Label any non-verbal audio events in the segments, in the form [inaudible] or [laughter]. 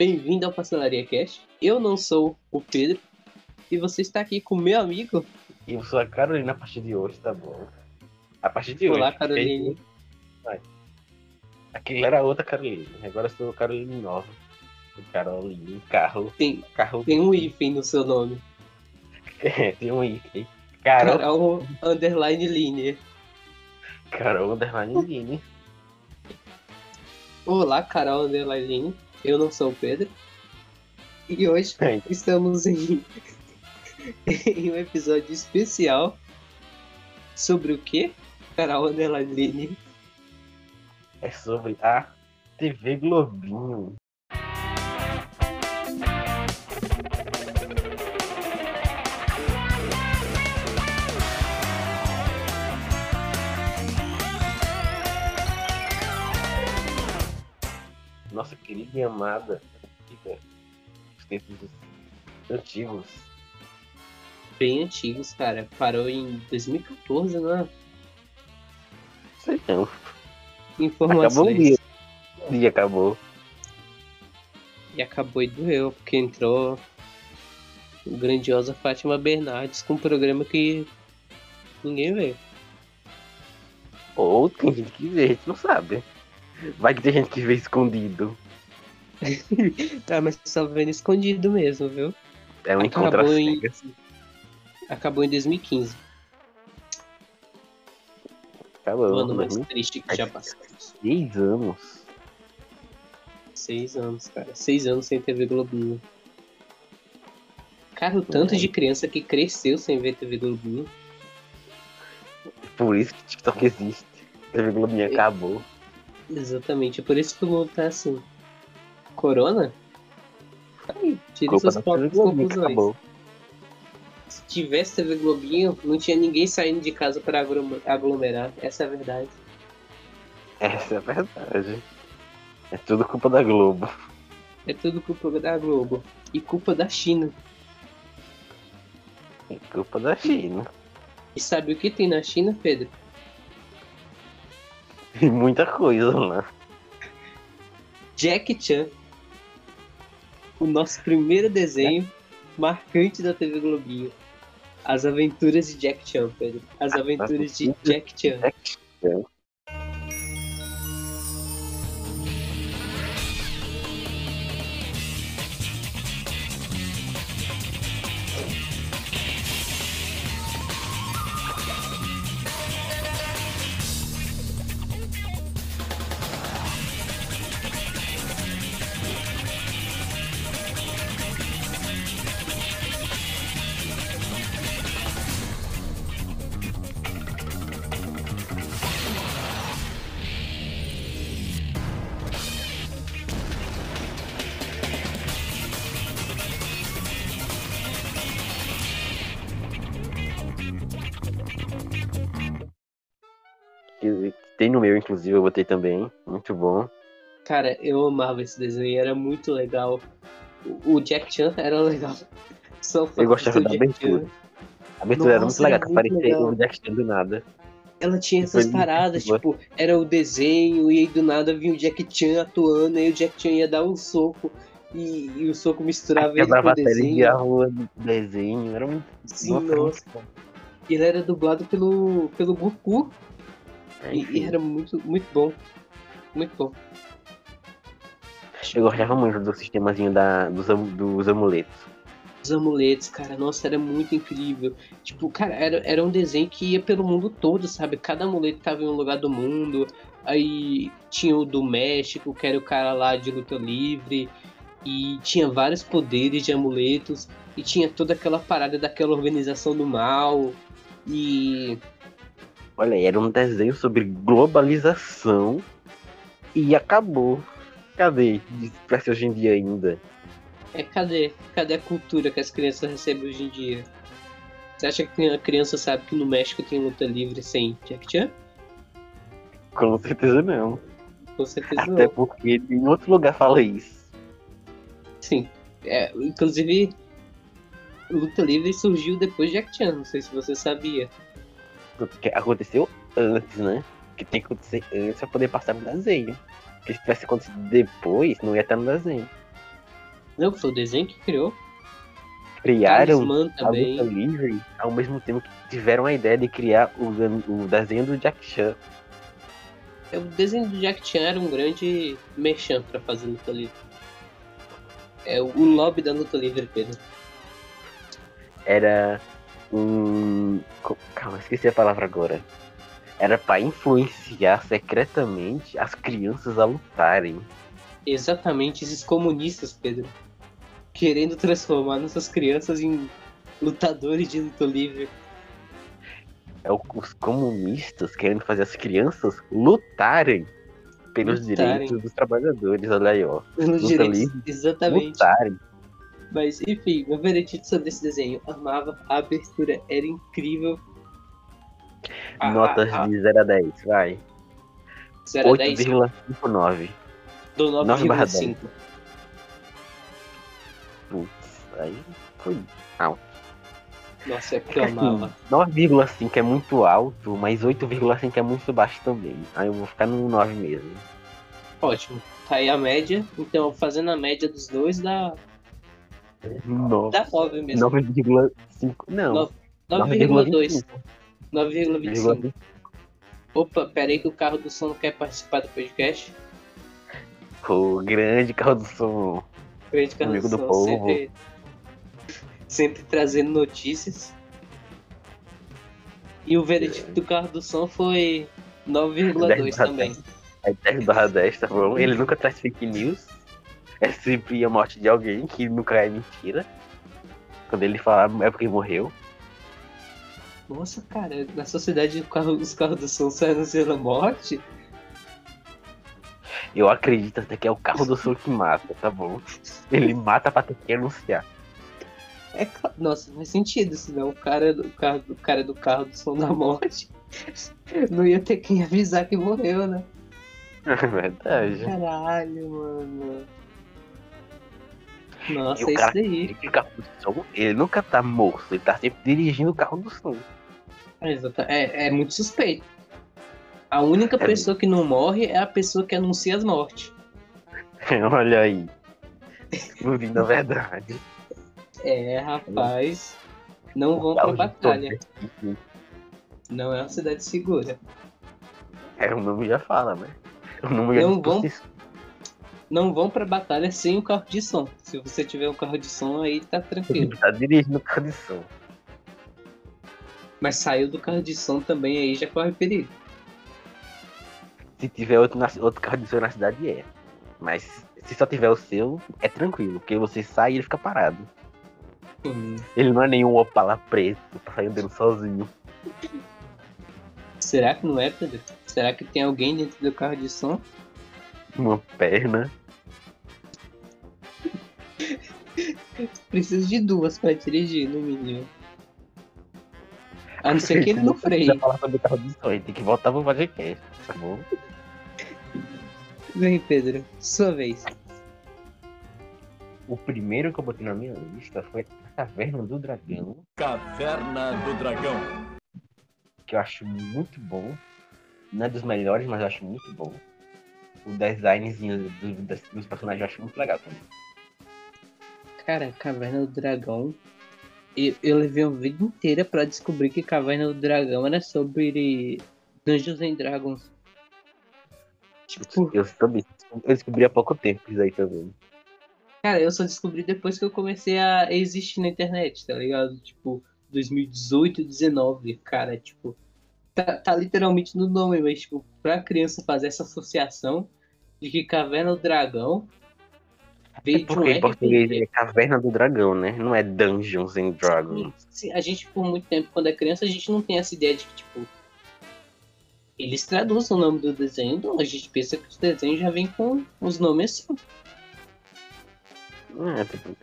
Bem-vindo ao Pastelaria Cast. Eu não sou o Pedro e você está aqui com meu amigo. E eu sou a Carolina a partir de hoje, tá bom? A partir de Olá, hoje. Caroline. Vai. Aquele era outra Carolina. Agora eu sou Carolina nova. Caroline, carro. Tem, Carro. tem um hífen no seu nome. [laughs] Tem um item. Carol. Carol Underline Linear. Carol Underline Line. Olá, Carol Underline Linear. Eu não sou o Pedro. E hoje É, estamos em, [laughs] em um episódio especial sobre o quê? Carol Linear. É sobre a TV Globinho. Nossa querida e amada antiga, os tempos antigos. Bem antigos, cara. Parou em 2014, né? Sei não. Informações. Acabou um dia. Um dia acabou. E acabou e doeu, porque entrou a grandiosa Fátima Bernardes com um programa que ninguém vê. Ou tem gente que vê, a gente não sabe. Vai que tem gente que vê escondido. Ah, [laughs] mas só vendo escondido mesmo, viu? É um encontro Acabou em-. Acabou em 2015. Acabou. O ano mais triste que já passou. Seis anos. Seis anos, cara. Seis anos sem TV Globinho. Cara, o tanto de criança que cresceu sem ver TV Globinho. Por isso que TikTok existe. TV Globinho acabou. Exatamente, é por isso que o mundo tá assim. Corona? Tá aí, tire suas TV próprias conclusões. Se tivesse TV Globinho, não tinha ninguém saindo de casa pra aglo- aglomerar. Essa é a verdade. Essa é a verdade. É tudo culpa da Globo. É tudo culpa da Globo. E culpa da China. É culpa da China. E sabe o que tem na China, Pedro? [laughs] E muita coisa lá. Jack Chan. O nosso primeiro desenho marcante da TV Globinho. As aventuras de Jack Chan, Pedro. As aventuras de Jack Chan. Que inclusive, eu botei também. Muito bom. Cara, eu amava esse desenho, era muito legal. O Jack Chan era legal. [laughs] Só Eu gostava da abertura. A abertura era muito legal, era que muito aparecia legal. o Jack Chan do nada. Ela tinha Foi essas muito paradas, tipo, era o desenho, e aí do nada vinha o Jack Chan atuando, e aí o Jack Chan ia dar um soco, e, e o soco misturava ele com o desenho. a rua do desenho. Era muito. Sim, Nossa, nossa. ele era dublado pelo, pelo Goku, e, era muito, muito bom. Muito bom. Eu gostava muito do sistemazinho da, dos, dos amuletos. Os amuletos, cara, nossa, era muito incrível. Tipo, cara, era, era um desenho que ia pelo mundo todo, sabe? Cada amuleto tava em um lugar do mundo. Aí tinha o do México, que era o cara lá de luta livre. E tinha vários poderes de amuletos. E tinha toda aquela parada daquela organização do mal. E. Olha, era um desenho sobre globalização e acabou. Cadê? Ser hoje em dia ainda. É, cadê? Cadê a cultura que as crianças recebem hoje em dia? Você acha que a criança sabe que no México tem luta livre sem Jack Chan? Com certeza não. Com certeza Até não. porque em outro lugar fala isso. Sim. É, inclusive, luta livre surgiu depois de Jack Chan, não sei se você sabia. Porque aconteceu antes, né? Que tem que acontecer antes pra poder passar no desenho. Porque se tivesse acontecido depois, não ia estar no desenho. Não, foi o desenho que criou. Criaram a luta livre ao mesmo tempo que tiveram a ideia de criar o, o desenho do Jack Chan. É, O desenho do Jack Chan era um grande merchan pra fazer luta livre. É o o lobby da luta livre, Pedro. Era um. Calma, esqueci a palavra agora. Era pra influenciar secretamente as crianças a lutarem. Exatamente esses comunistas, Pedro. Querendo transformar nossas crianças em lutadores de luta livre. É o- os comunistas querendo fazer as crianças lutarem pelos Lutarem. direitos dos trabalhadores. Olha aí, ó. Pelos direitos. livre. Exatamente. Lutarem. Mas, enfim, meu veredito sobre esse desenho. Amava, a abertura era incrível. A- Notas a- a- de 0 a 10, vai. 0 a 10, 8,59. dou 9 barra 9,5. Putz, aí foi. Nossa, é porque eu amava. [laughs] 9,5 é muito alto, mas 8,5 é muito baixo também. Aí eu vou ficar no 9 mesmo. Ótimo. Tá aí a média. Então, fazendo a média dos dois, dá, Nossa. dá 9 mesmo. 9,5. Não. Nove- 9,2. 9,25. 9,25. Opa, pera aí que o carro do som não quer participar do podcast. O grande carro do som. Grande carro Amigo do do som povo. sempre, sempre trazendo notícias. E o veredito do carro do som foi 9,2 Dez também. É 10 barra 10, tá bom? Ele nunca traz fake news. É sempre a morte de alguém, que nunca é mentira. Quando ele fala é porque morreu. Nossa, cara, na sociedade o carro- os carros do som saem anunciando a morte. Eu acredito até que é o carro do som que mata, tá bom? Ele mata pra ter que anunciar. É. Nossa, faz sentido, senão o cara, do carro, o cara do carro do som da morte [laughs] não ia ter quem avisar que morreu, né? [laughs] É verdade. Caralho, mano. Nossa, E o é cara- daí. E o carro do som, ele nunca tá morto, ele tá sempre dirigindo o carro do som. É, exata- é, é muito suspeito. A única É pessoa que não morre é a pessoa que anuncia as mortes. [laughs] Olha aí. Descobrindo a verdade. É, rapaz. Não vão pra batalha. Não é uma cidade segura. É, o nome já fala, né? O nome já Não vão- si. Não vão pra batalha sem o carro de som. Se você tiver um carro de som aí, tá tranquilo. Ele tá dirigindo o carro de som. Mas saiu do carro de som também aí já corre perigo. Se tiver outro, na- outro carro de som na cidade, é. Mas se só tiver o seu, é tranquilo, porque você sai e ele fica parado. Hum, Ele não é nenhum Opala preto, tá saindo dele sozinho. será que não é, Pedro? Será que tem alguém dentro do carro de som? Uma perna. Preciso de duas pra dirigir, no mínimo. A não ser que ele não freie. falar sobre carro de som, ele tem que voltar pro podcast, tá bom? Vem, Pedro. Sua vez. O primeiro que eu botei na minha lista foi a Caverna do Dragão, Caverna do Dragão. que eu acho muito bom. Não é dos melhores, mas eu acho muito bom. O designzinho do- das- dos personagens eu acho muito legal também. Cara, Caverna do Dragão. Eu, eu levei uma vida inteira pra descobrir que Caverna do Dragão era sobre Dungeons and Dragons. Tipo, Eu também. Eu descobri há pouco tempo isso aí também. cara, eu só descobri depois que eu comecei a existir na internet, tá ligado? Tipo, 2018, 19, cara, tipo. Tá, tá literalmente no nome, mas, tipo, pra criança fazer essa associação de que Caverna do Dragão um Porque em português RPG. é Caverna do Dragão, né? Não é Dungeons and Dragons. Sim, a gente, por muito tempo, quando é criança, a gente não tem essa ideia de que, tipo, eles traduzem o nome do desenho, então a gente pensa que os desenhos já vêm com os nomes assim. É, tipo,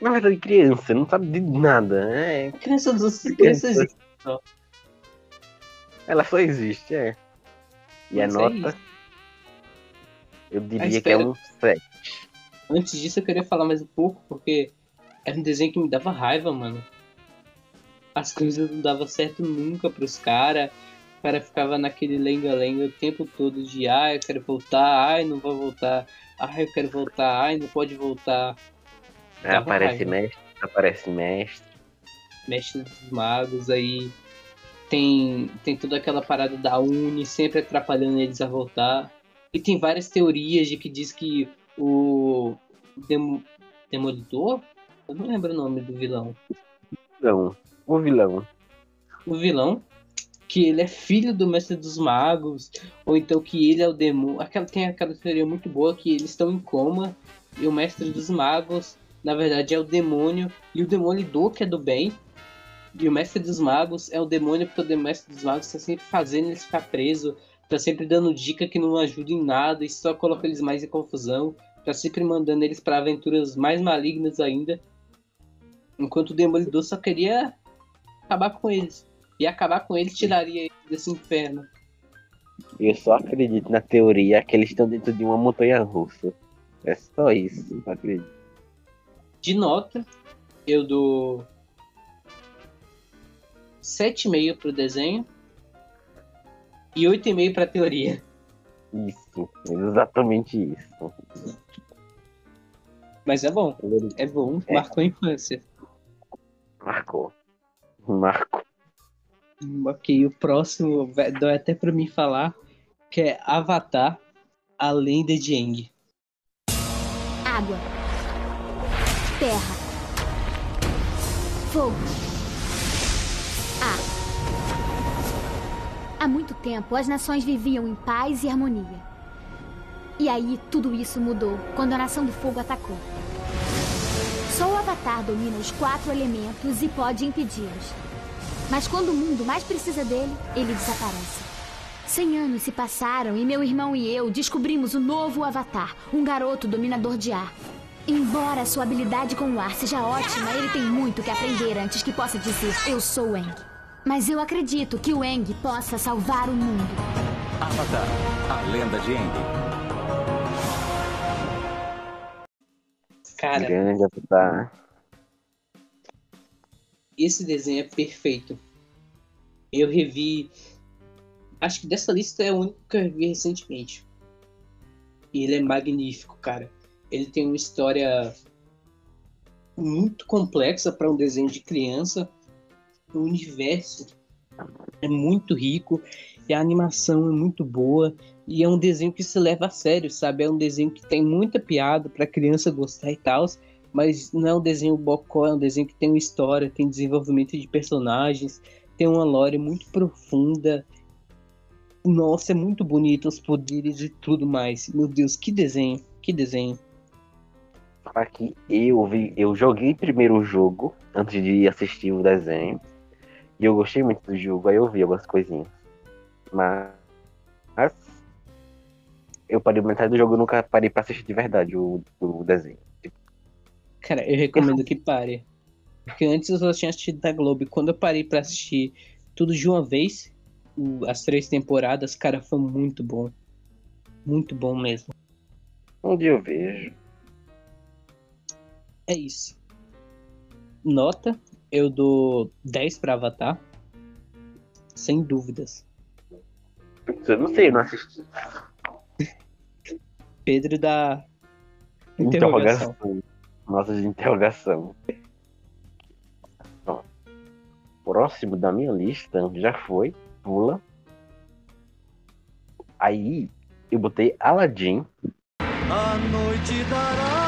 na verdade, criança não sabe de nada. É, Criança dos [laughs] crianças existe. ela só existe, é. E a Mas é nota, eu diria Ah, que é um 7. Antes disso, eu queria falar mais um pouco, porque era um desenho que me dava raiva, mano. As coisas não davam certo nunca pros caras. O cara ficava naquele lenga-lenga o tempo todo de ai, eu quero voltar, ai, não vou voltar, ai, eu quero voltar, ai, não pode voltar. Dava aparece raiva. mestre, aparece mestre. Mestre dos Magos, aí tem, tem toda aquela parada da Uni sempre atrapalhando eles a voltar. E tem várias teorias de que diz que o Demo- Demolidor, eu não lembro o nome do vilão. Vilão. O vilão. O vilão, que ele é filho do Mestre dos Magos, ou então que ele é o demônio. Aquela, tem aquela teoria muito boa que eles estão em coma e o Mestre dos Magos, na verdade, é o demônio, e o Demolidor, que é do bem, e o Mestre dos Magos é o demônio, porque o Mestre dos Magos está sempre fazendo eles ficar presos, tá sempre dando dica que não ajuda em nada e só coloca eles mais em confusão, tá sempre mandando eles para aventuras mais malignas ainda. Enquanto o Demolidor só queria acabar com eles. E acabar com eles tiraria eles desse inferno. Eu só acredito na teoria que eles estão dentro de uma montanha russa. É só isso, eu acredito. De nota, eu dou 7,5 pro desenho e 8,5 pra teoria. Isso, exatamente isso. Mas é bom, é bom, É. marcou a infância. Marcou. Marcou. Ok, o próximo vai- dói até pra mim falar, que é Avatar, a lenda de Aang. Água. Terra. Fogo. Há muito tempo, as nações viviam em paz e harmonia. E aí, tudo isso mudou quando a Nação do Fogo atacou. Só o Avatar domina os quatro elementos e pode impedi-los. Mas quando o mundo mais precisa dele, ele desaparece. Cem anos se passaram e meu irmão e eu descobrimos o novo Avatar, um garoto dominador de ar. Embora sua habilidade com o ar seja ótima, ele tem muito que aprender antes que possa dizer eu sou Aang. Mas eu acredito que o Aang possa salvar o mundo. Avatar, a lenda de Aang. Cara, Grande Avatar. esse desenho é perfeito. Eu revi. Acho que dessa lista é o único que eu revi recentemente. E ele é magnífico, cara. Ele tem uma história muito complexa para um desenho de criança. O universo é muito rico e a animação é muito boa. E é um desenho que se leva a sério, sabe? É um desenho que tem muita piada para criança gostar e tal mas não é um desenho bocó, é um desenho que tem uma história, tem desenvolvimento de personagens, tem uma lore muito profunda. Nossa, é muito bonito os poderes e tudo mais. Meu Deus, que desenho, que desenho. Falar que eu vi, eu joguei primeiro o jogo antes de assistir o desenho. E eu gostei muito do jogo, aí eu vi algumas coisinhas. Mas, eu parei metade do jogo, eu nunca parei pra assistir de verdade o, o desenho. Cara, eu recomendo que pare. Porque antes eu só tinha assistido da Globo. E quando eu parei pra assistir tudo de uma vez, as três temporadas, cara, foi muito bom. Muito bom mesmo. Um dia eu vejo. É isso. Nota, eu dou 10 pra Avatar. Sem dúvidas. Eu não sei, eu não assisti. Pedro da interrogação. Interrogação. Nossa de interrogação. Ó, próximo da minha lista já foi Pula. Aí eu botei Aladdin. A noite dará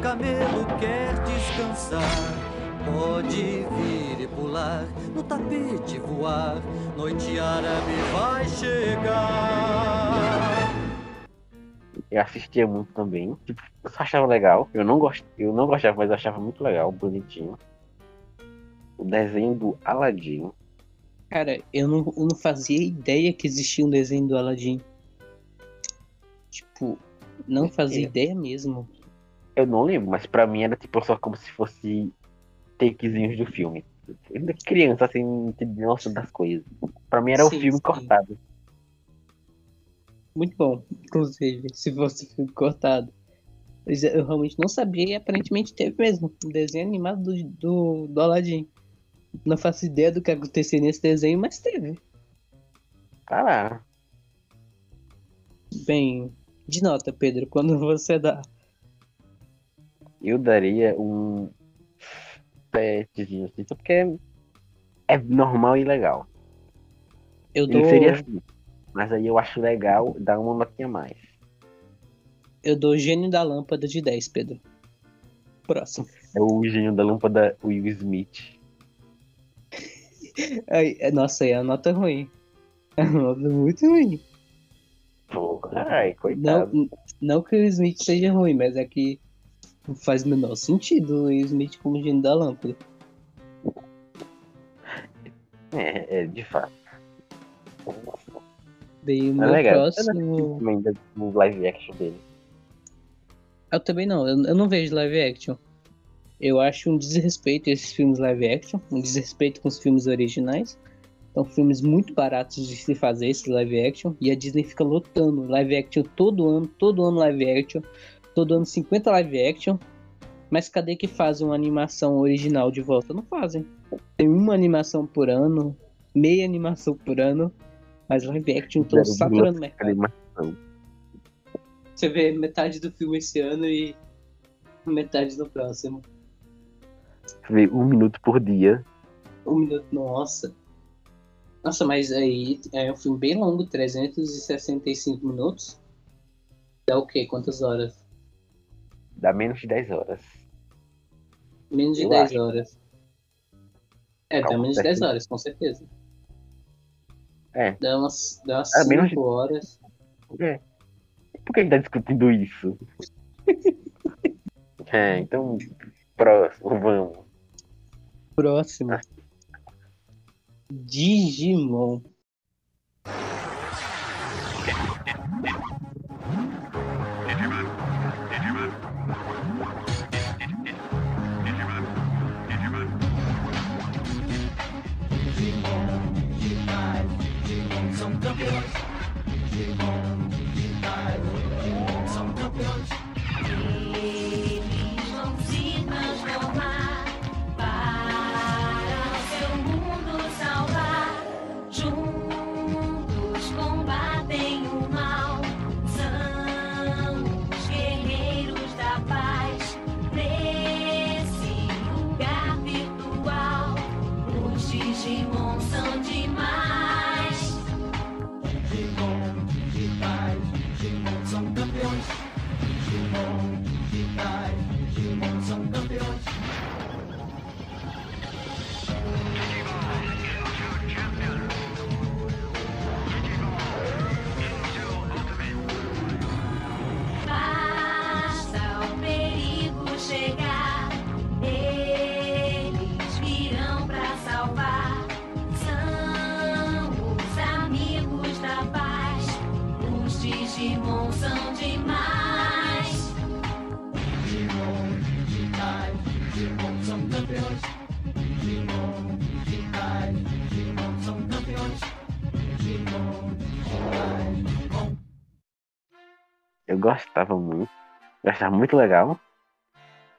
camelo quer descansar. Pode vir e pular, no tapete voar. Noite árabe vai chegar. Eu assistia muito também. Tipo, eu só achava legal. Eu não, gost... eu não gostava, mas eu achava muito legal, bonitinho. O desenho do Aladdin. Cara, eu não, eu não fazia ideia que existia um desenho do Aladdin. Tipo, não fazia É. ideia mesmo. Eu não lembro, mas pra mim era tipo só como se fosse takezinhos do filme. Ainda criança, assim, não entendi nossa das coisas. Pra mim era o Sim, filme sim. cortado. Muito bom, inclusive, se fosse filme cortado. Mas eu realmente não sabia e aparentemente teve mesmo. Um desenho animado do, do, do Aladdin. Não faço ideia do que acontecia nesse desenho, mas teve. Tá lá. Bem, de nota, Pedro, quando você dá. Eu daria um setzinho assim, só porque é, é normal e legal. Eu dou, Ele seria assim. Mas aí eu acho legal dar uma notinha a mais. eu dou gênio da lâmpada de 10, Pedro. Próximo. É o gênio da lâmpada Will Smith. [laughs] É- nossa, aí a nota ruim. [laughs] É uma nota muito ruim. Pô, ai, Não, coitado. não que o Smith seja ruim, mas é que não faz o menor sentido o Smith como gênio da lâmpada. É, é, de fato. Bem, o É meu legal. próximo. Do- do live action dele. Eu também não, eu, eu não vejo live action. Eu acho um desrespeito esses filmes live action, um desrespeito com os filmes originais. São filmes muito baratos de se fazer esses live action e a Disney fica lotando live action todo ano, todo ano live action, todo ano 50 live action. Mas cadê que fazem uma animação original de volta? Não fazem. Tem uma animação por ano, meia animação por ano, mas live action estão saturando o mercado. animação. Você vê metade do filme esse ano e metade no próximo. Vê um minuto por dia. Um minuto, nossa. Nossa, mas aí é um filme bem longo, 365 minutos. Dá o quê? Quantas horas? Dá menos de 10 horas. Menos de Eu 10 acho. horas. É, dá Calma, menos de 10 certo. horas, com certeza. É. Dá umas, dá umas É, 5 menos horas. É. Por que a gente tá discutindo isso? [laughs] é, então. Próximo, vamos. Próximo. Digimon. Eles Eu achava muito legal.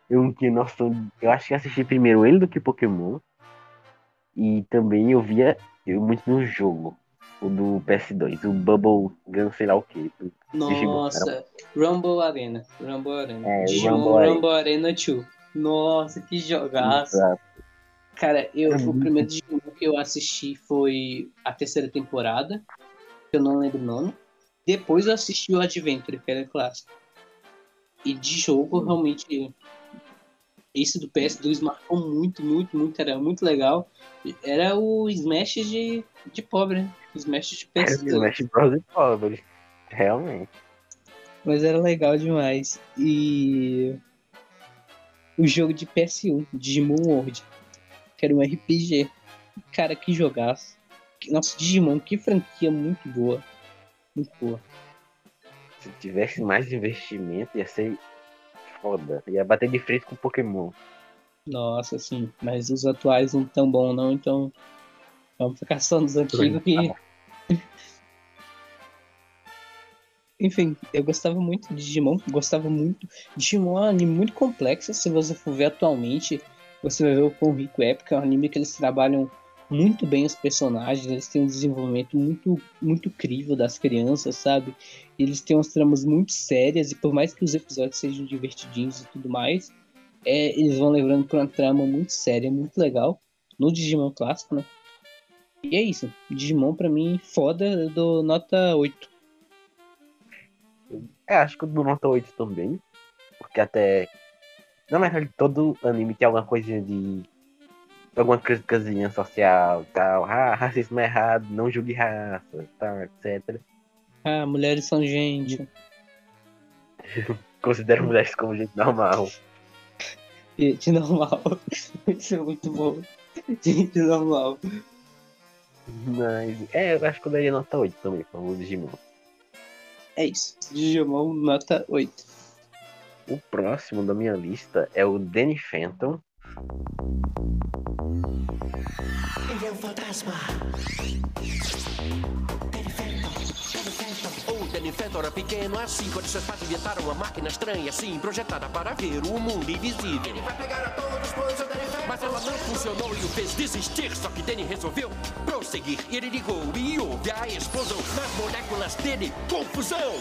Eu não tinha noção. Eu acho que assisti primeiro ele do que Pokémon. E também eu via eu muito no jogo. O do PS2, o Bubble Gun, sei lá o que. Nossa, Rumble Arena. Rumble Arena. É, Digimon Rumble Arena. Rumble Arena 2. Nossa, que jogaço. Cara, eu, É o primeiro Digimon que eu assisti foi a terceira temporada, que eu não lembro o nome. Depois eu assisti o Adventure, que era clássico. E de jogo, Hum. realmente, esse do PS2 marcou muito, muito, muito, era muito legal. Era o Smash de, de pobre, né? Smash de Era PS2. o Smash Bros. e pobre. Realmente. Mas era legal demais. E o jogo de PS1, Digimon World, que era um RPG. Cara, que jogaço. Nossa, Digimon, que franquia muito boa. Muito boa. Se tivesse mais investimento, ia ser foda. Ia bater de frente com Pokémon. Nossa, sim. Mas os atuais não tão bom não, então vamos ficar só nos antigos que. [laughs] Enfim, eu gostava muito de Digimon, gostava muito. Digimon é um anime muito complexo, se você for ver atualmente, você vai ver o quão rico é, porque é um anime que eles trabalham muito bem os personagens, eles têm um desenvolvimento muito, muito crível das crianças, sabe? Eles têm umas tramas muito sérias, e por mais que os episódios sejam divertidinhos e tudo mais, é, eles vão lembrando pra uma trama muito séria, muito legal, no Digimon clássico, né? E é isso. Digimon, pra mim, foda, eu dou nota 8. É, acho que o do Nota 8 também. Porque até. Na verdade, todo anime tem alguma coisinha de. Alguma criticazinha social, tal. Ah, racismo é errado, não julgue raça, tal, etc. Ah, mulheres são gente. [laughs] Considero mulheres como gente normal. Gente normal. [laughs] Isso é muito bom. Gente normal. Mas. É, eu acho que eu daria nota 8 também para o Digimon. É isso. Digimon nota 8. O próximo da minha lista é o Danny Phantom. Ele é um fantasma. O Phantom era pequeno assim Quando seus pais inventaram uma máquina estranha assim Projetada para ver o mundo invisível. Ele vai pegar a todos, pois o Danny Phantom Mas ela não funcionou e o fez desistir Só que Danny resolveu prosseguir. Ele ligou e houve a explosão Nas moléculas dele, confusão.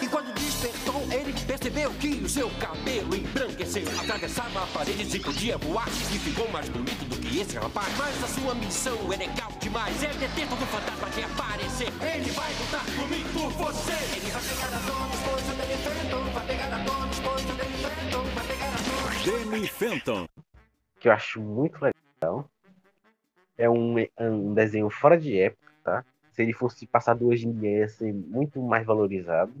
E quando despertou, ele percebeu que o seu cabelo embranqueceu. Atravessava paredes e podia voar E ficou mais bonito do que esse rapaz. Mas a sua missão é legal demais. É deter todo fantasma que aparecer. Ele vai lutar por mim, por Danny Danny Phantom. que eu acho muito legal. É um, um desenho fora de época, tá? Se ele fosse passado hoje em dia, ia ser muito mais valorizado.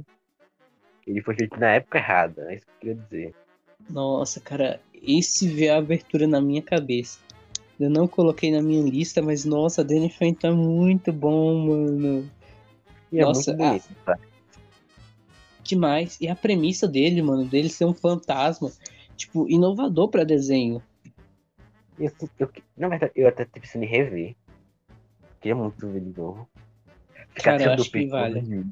Ele foi feito na época errada, é isso que eu queria dizer. Nossa, cara, esse vê a abertura na minha cabeça. Eu não coloquei na minha lista, mas nossa, Danny Phantom é muito bom, mano. E é Nossa, muito bonito, tá? Demais. E a premissa dele, mano, dele ser um fantasma, tipo, inovador pra desenho. Eu, eu- na verdade, eu até tô pensando em rever. Queria muito ver de novo. Cara, eu acho que vale.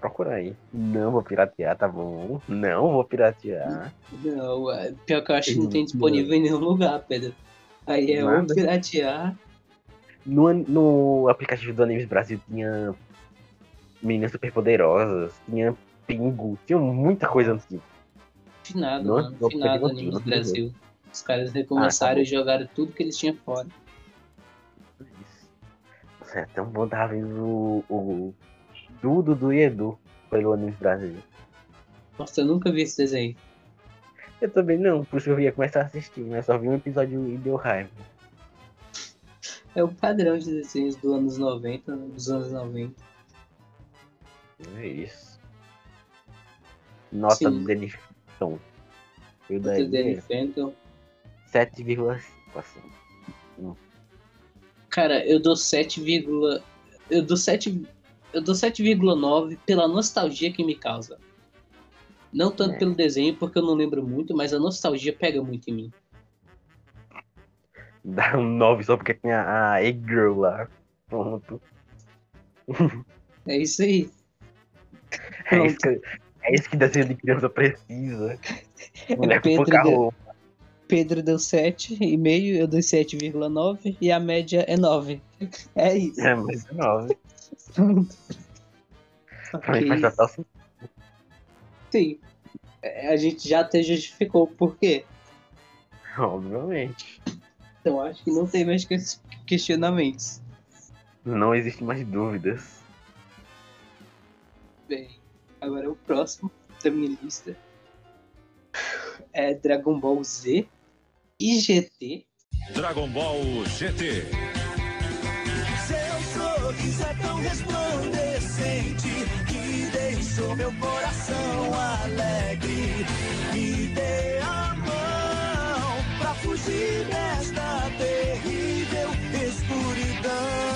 Procura aí. Não vou piratear, tá bom? Não vou piratear. Não, é, pior que eu acho que não tem disponível em nenhum lugar, Pedro. Aí é ou Nada. piratear. No, no aplicativo do Animes Brasil tinha meninas superpoderosas, tinha pingo, tinha muita coisa antiga. Finado, Não, mano. não Finado não peguei. Brasil. Os caras recomeçaram Ah, tá e jogaram tudo que eles tinham fora. Nossa, é tão bom tava vendo o, o Dudu do Edu pelo Animes Brasil. Nossa, eu nunca vi esse desenho. Eu também não, por isso eu ia começar a assistir, mas só vi um episódio e deu raiva. É o padrão de desenhos dos anos 90, né, dos anos 90. É isso. Nota Sim. do Danny Phantom. Eu O Danny Phantom. 7,5 assim. Cara, eu dou 7, eu dou 7, eu dou 7,9 pela nostalgia que me causa. Não tanto É. pelo desenho, porque eu não lembro muito, mas a nostalgia pega muito em mim. [laughs] Dá um 9 só porque tem a, a Egg Girl lá. Pronto. É isso aí. É isso, que, é isso que desenho de criança precisa. [laughs] Mulher com Pedro pouca deu- roupa. Pedro deu 7,5, eu dei 7,9 e a média é 9. [laughs] É isso. É, mas é 9. [laughs] Pra mim Ok. faz total sentido. Sim. É, A gente já até justificou o porquê. Obviamente. Então acho que não tem mais que- questionamentos. Não existe mais dúvidas. Bem, agora o próximo da minha lista é Dragon Ball Z e GT. Dragon Ball GT. Seu sorriso é tão resplandecente que deixou meu coração alegre. Me dê a mão pra fugir desta terrível escuridão.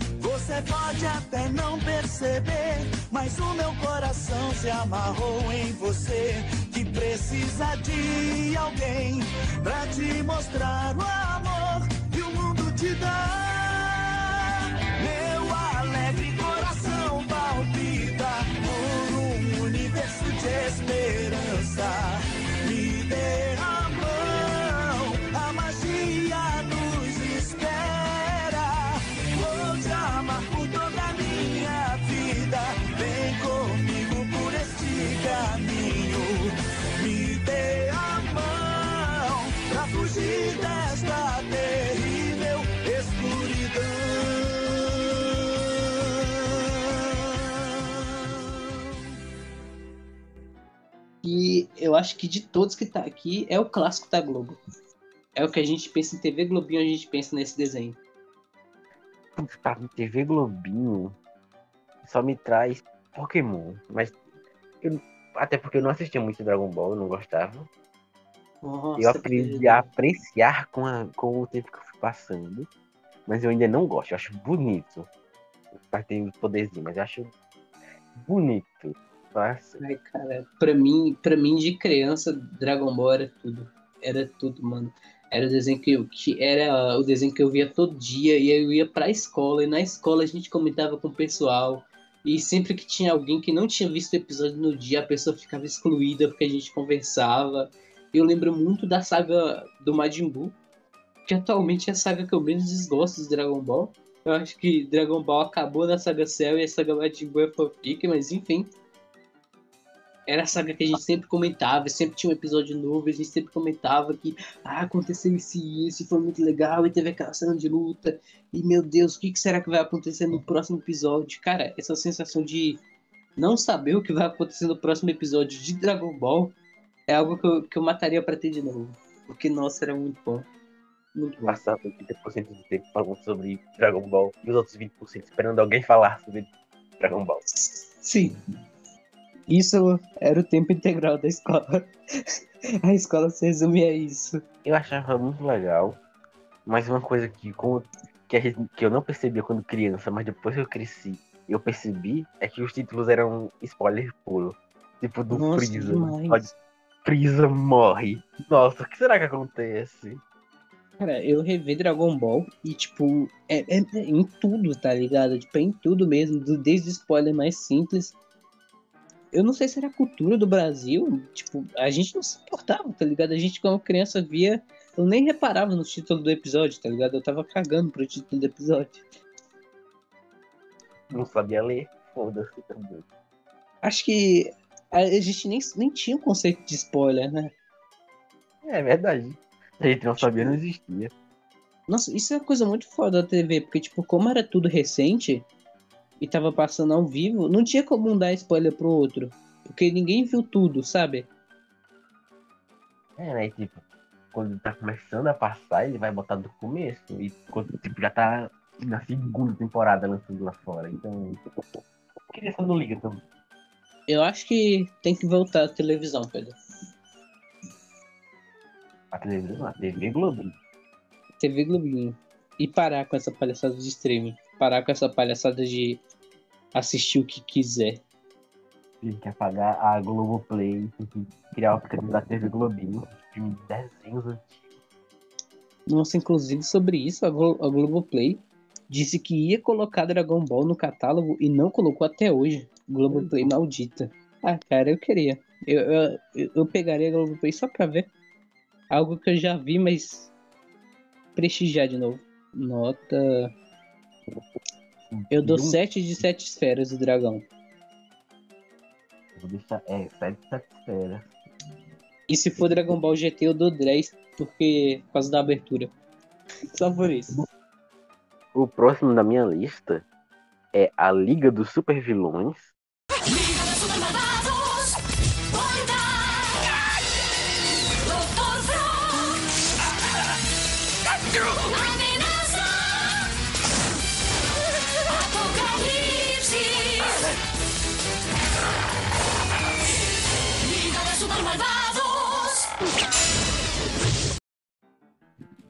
Você pode até não perceber, mas o meu coração se amarrou em você. Que precisa de alguém pra te mostrar o amor que o mundo te dá. Eu acho que de todos que tá aqui, é o clássico da Globo. É o que a gente pensa em TV Globinho, a gente pensa nesse desenho. Pra mim, TV Globinho só me traz Pokémon. Mas eu- até porque eu não assistia muito Dragon Ball, eu não gostava. Nossa, eu aprendi a apreciar com, a- com o tempo que eu fui passando. Mas eu ainda não gosto, eu acho bonito. Mas tem o poderzinho, mas eu acho bonito. Nossa, Ai, cara, pra mim, pra mim de criança, Dragon Ball era tudo. Era tudo, mano. Era o desenho que eu, que era o desenho que eu via todo dia e eu ia pra escola e na escola a gente comentava com o pessoal. E sempre que tinha alguém que não tinha visto o episódio no dia, a pessoa ficava excluída porque a gente conversava. Eu lembro muito da saga do Majin Buu, que atualmente é a saga que eu menos desgosto de Dragon Ball. Eu acho que Dragon Ball acabou na saga Cell e a saga Majin Buu é fanfic, mas enfim era a saga que a gente sempre comentava, sempre tinha um episódio novo, a gente sempre comentava que ah, aconteceu isso e isso, e foi muito legal, e teve aquela cena de luta, e meu Deus, o que, que será que vai acontecer no próximo episódio? Cara, essa sensação de não saber o que vai acontecer no próximo episódio de Dragon Ball é algo que eu, que eu mataria pra ter de novo. Porque, nossa, era muito bom. Muito bom. passava 80% do tempo falando sobre Dragon Ball e os outros 20% esperando alguém falar sobre Dragon Ball. Sim. Isso era o tempo integral da escola. [laughs] A escola se resume a isso. Eu achava muito legal, mas uma coisa que, que, gente- que eu não percebia quando criança, mas depois que eu cresci, eu percebi, é que os títulos eram spoiler puro. Tipo do Nossa, Freeza. Freeza morre. Nossa, o que será que acontece? Cara, eu revi Dragon Ball e, tipo, é, é- é em tudo, tá ligado? Tipo, é em tudo mesmo, do- desde o spoiler mais simples. Eu não sei se era a cultura do Brasil, tipo, a gente não se importava, tá ligado? A gente, quando criança, via. Eu nem reparava no título do episódio, tá ligado? Eu tava cagando pro título do episódio. Não sabia ler? Foda-se também. Acho que a gente nem, nem tinha o conceito de spoiler, né? É verdade. A gente não sabia, não existia. Nossa, isso é uma coisa muito foda da TV, porque, tipo, como era tudo recente e tava passando ao vivo, não tinha como um dar spoiler pro outro. Porque ninguém viu tudo, sabe? É, né? Tipo, quando tá começando a passar, ele vai botar do começo. E quando tipo, já tá na segunda temporada lançando lá fora. Então. A criança não liga também. Eu acho que tem que voltar à televisão, Pedro. A televisão, a TV Globo. TV Globinho. E parar com essa palhaçada de streaming. Parar com essa palhaçada de assistir o que quiser. Tem que apagar a Globoplay, tem que criar o aplicativo da TV Globinho, de desenhos antigos. Nossa, inclusive sobre isso, a, Glo a Globoplay disse que ia colocar Dragon Ball no catálogo e não colocou até hoje. Globoplay maldita. Ah, cara, eu queria. Eu, eu, eu- eu pegaria a Globoplay só pra ver. Algo que eu já vi, mas prestigiar de novo. Nota. Eu dou Não- 7 de 7 esferas do dragão. Vou deixar. É, sete sete esferas. E se for Dragon Ball GT, eu dou 10, porque. por causa da abertura. Só por isso. O próximo da minha lista é a Liga dos Super Vilões.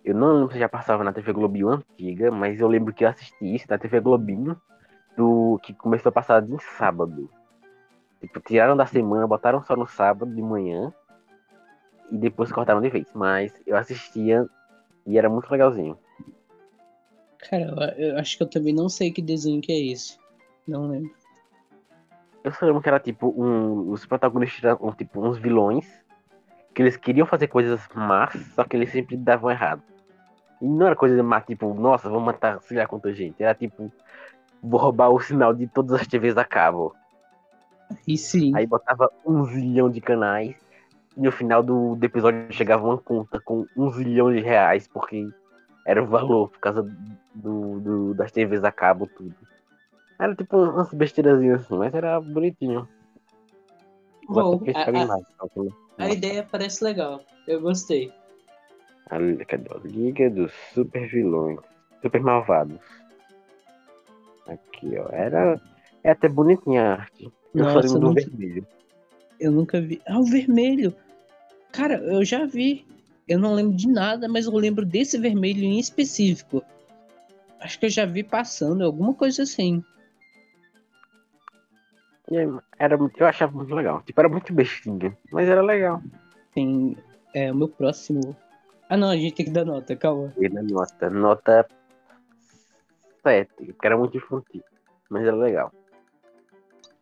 Eu não lembro se já passava na TV Globinho antiga, mas eu lembro que eu assisti isso na TV Globinho, do que começou a passar em sábado. Tipo, tiraram da semana, botaram só no sábado de manhã e depois cortaram de vez. Mas eu assistia e era muito legalzinho. Cara, eu, eu acho que eu também não sei que desenho que é esse. Não lembro. Eu só lembro que era tipo um. Os protagonistas eram tipo uns vilões que eles queriam fazer coisas más, só que eles sempre davam errado. E não era coisa má, tipo, nossa, vamos matar, sei lá quanta gente. Era tipo, vou roubar o sinal de todas as TVs a cabo. E sim, Aí botava um zilhão de canais. E no final do, do episódio chegava uma conta com um zilhão de reais, porque era o valor, por causa do, do- das TVs a cabo, tudo. Era tipo umas besteirazinhas assim, mas era bonitinho. bom, Bota a, pescar a- calcula. A ideia parece legal. Eu gostei. A Liga, dos Super Vilões. Super Malvados. Aqui, ó. Era. É até bonitinha a arte. Eu Nossa, lembro do não- vermelho. Eu nunca vi. Ah, o vermelho! Cara, eu já vi. Eu não lembro de nada, mas eu lembro desse vermelho em específico. Acho que eu já vi passando, alguma coisa assim. Era, eu achava muito legal. Tipo, era muito bestinha, mas era legal. Tem. É o meu próximo. Ah não, a gente tem que dar nota, calma. E na nota, nota 7, porque era muito infantil. Mas era legal.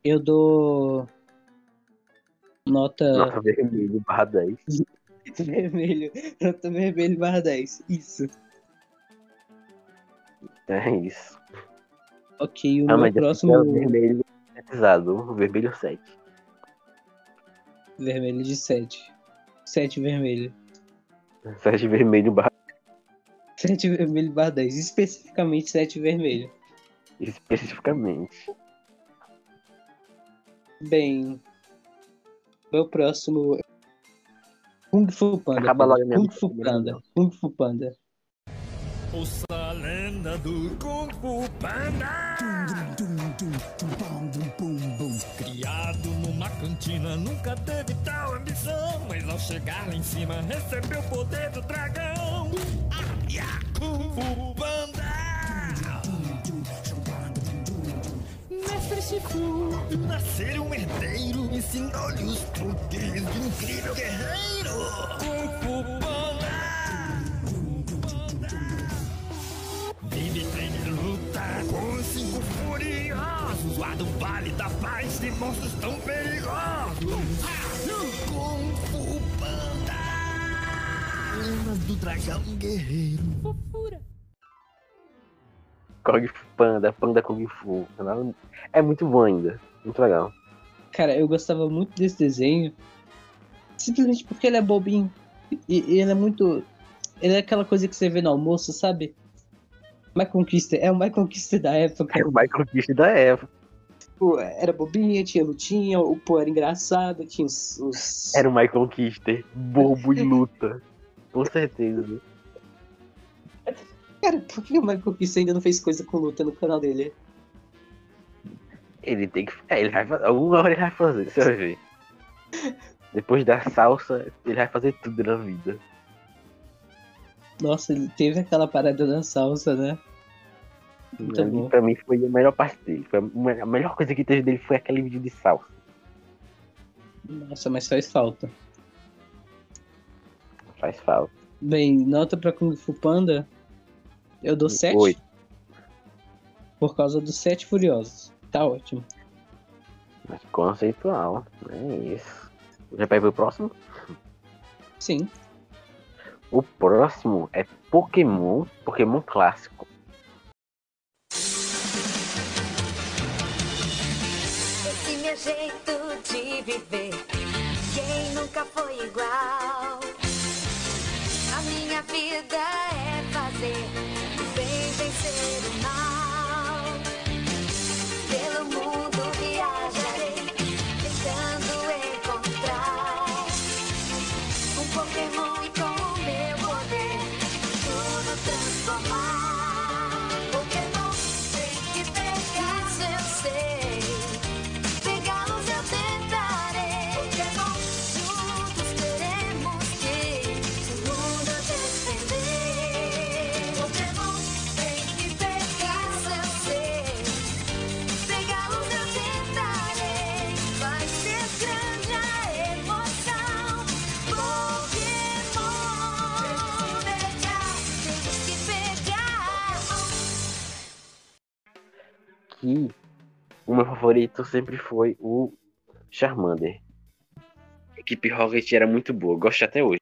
Eu dou. Nota Nota vermelho barra 10. [laughs] vermelho. Nota vermelho barra 10. Isso. É isso. Ok, o A meu próximo. vermelho sintetizado. Vermelho 7. Vermelho de 7. 7 vermelho. [laughs] 7 vermelho barra 7 vermelho barra 10. Especificamente 7 vermelho. especificamente. Bem. Meu próximo. Kung Fu Panda. Acaba logo a minha Kung Fu Panda. Kung Fu Panda. Ouça a lenda do Kung Fu Panda. Criado numa cantina, nunca teve tal ambição. Mas ao chegar lá em cima, recebeu o poder do dragão. Ah, Kung Fu Panda. Mestre Shifu nascer um herdeiro, ensinou-lhe os poderes de um incrível guerreiro. Kung Fu Panda. Com os cinco furiosos. O vale da paz de monstros tão perigosos. Kung Fu Panda. Lendas do dragão guerreiro. Kung Fu Panda, Panda Kung Fu. É muito bom ainda. Muito legal. Cara, eu gostava muito desse desenho. Simplesmente porque ele é bobinho. E, e ele é muito. Ele é aquela coisa que você vê no almoço, sabe? My Conquista. É o My Conquista da época. É o Michael Kish da Eva. Tipo, era bobinha, tinha lutinha, o pô era engraçado, tinha os. os- Era o Michael Kister, bobo e luta. Com certeza. Cara, por que o My Conquista ainda não fez coisa com luta no canal dele? Ele tem que. É, ele vai fazer. Alguma hora ele vai fazer, você vai ver. Depois da salsa, ele vai fazer tudo na vida. Nossa, ele teve aquela parada da salsa, né? Muito bom. pra mim foi a melhor parte dele. Foi a me- a melhor coisa que teve dele foi aquele vídeo de salsa. Nossa, mas faz falta. Faz falta. Bem, nota pra Kung Fu Panda. Eu dou 7. Oito. Por causa dos Sete Furiosos. Tá ótimo. Mas conceitual. É isso. Já vai pro próximo? Sim. O próximo é Pokémon. Pokémon clássico. Esse meu jeito de viver, quem nunca foi igual? A minha vida que o meu favorito sempre foi o Charmander. A equipe Rocket era muito boa, gosto até hoje.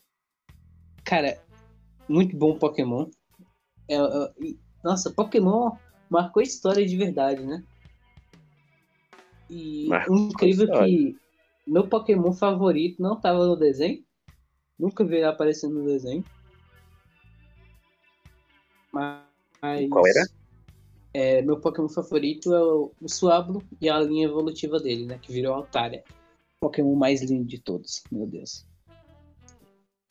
Cara, muito bom Pokémon. É, é, e- nossa, Pokémon marcou a história de verdade, né? E Marcou incrível que meu Pokémon favorito não tava no desenho. Nunca vi ele aparecendo no desenho. Mas. Qual era? É, meu Pokémon favorito é o, o Suablo e a linha evolutiva dele, né? Que virou Altaria. Pokémon mais lindo de todos, meu Deus.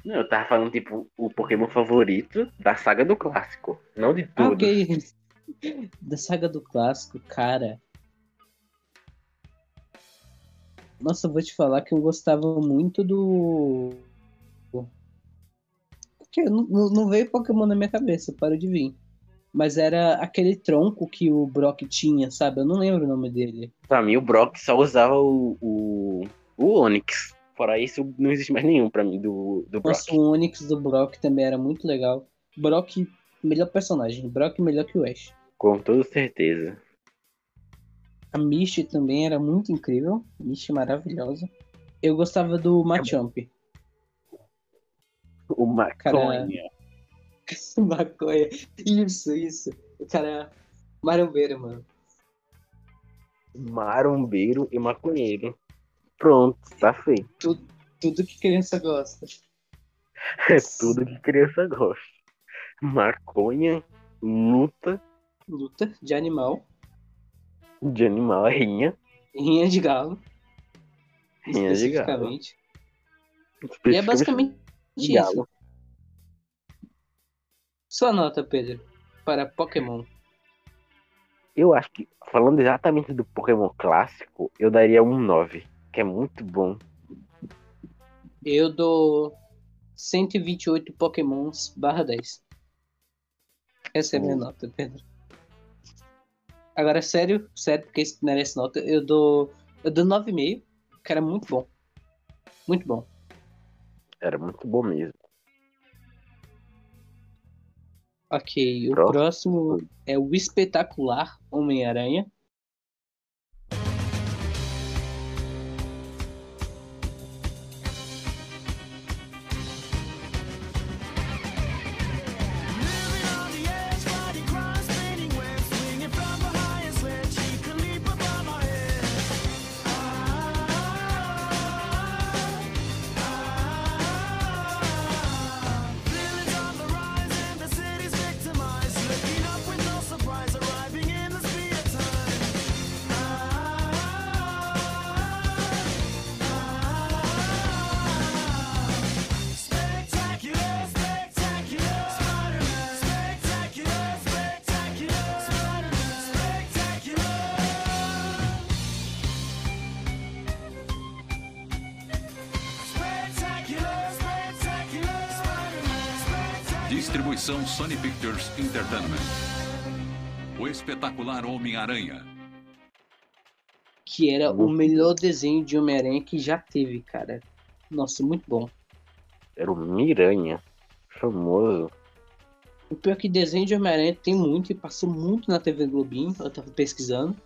Não, eu tava falando, tipo, o Pokémon favorito da saga do clássico, não de Ah, tudo. ok. [laughs] Da saga do clássico, cara. Nossa, eu vou te falar que eu gostava muito do. Que não, não- não veio Pokémon na minha cabeça, para de vir. Mas era aquele tronco que o Brock tinha, sabe? Eu não lembro o nome dele. Pra mim, o Brock só usava o, o, o Onix. Fora isso, não existe mais nenhum pra mim do, do Brock. Nossa, o Onix do Brock também era muito legal. Brock, melhor personagem. Brock melhor que o Ash. Com toda certeza. A Misty também era muito incrível. Misty maravilhosa. Eu gostava do Machamp. O Maconha. [laughs] Maconha. Isso, isso. O cara marombeiro, mano. Marombeiro e maconheiro. Pronto, tá feito. Tudo que criança gosta. [laughs] É tudo que criança gosta. Maconha, luta Luta de animal. de animal, rinha. Rinha de galo. Rinha de galo. E é basicamente isso. Sua nota, Pedro, para Pokémon. Eu acho que, falando exatamente do Pokémon clássico, eu daria um 9, que é muito bom. Eu dou 128 Pokémons barra 10. Essa é a minha nota, Pedro. Agora, sério, sério, porque isso merece nota, eu dou. Eu dou 9,5, que era muito bom. Muito bom. Era muito bom mesmo. Ok, o Próximo. próximo é o espetacular Homem-Aranha. Sony Pictures Entertainment. O espetacular Homem-Aranha. Que era o melhor desenho de Homem-Aranha que já teve, cara. Nossa, muito bom. Era o Miranha. Famoso. O pior é que desenho de Homem-Aranha tem muito e passou muito na TV Globinho. Eu tava pesquisando.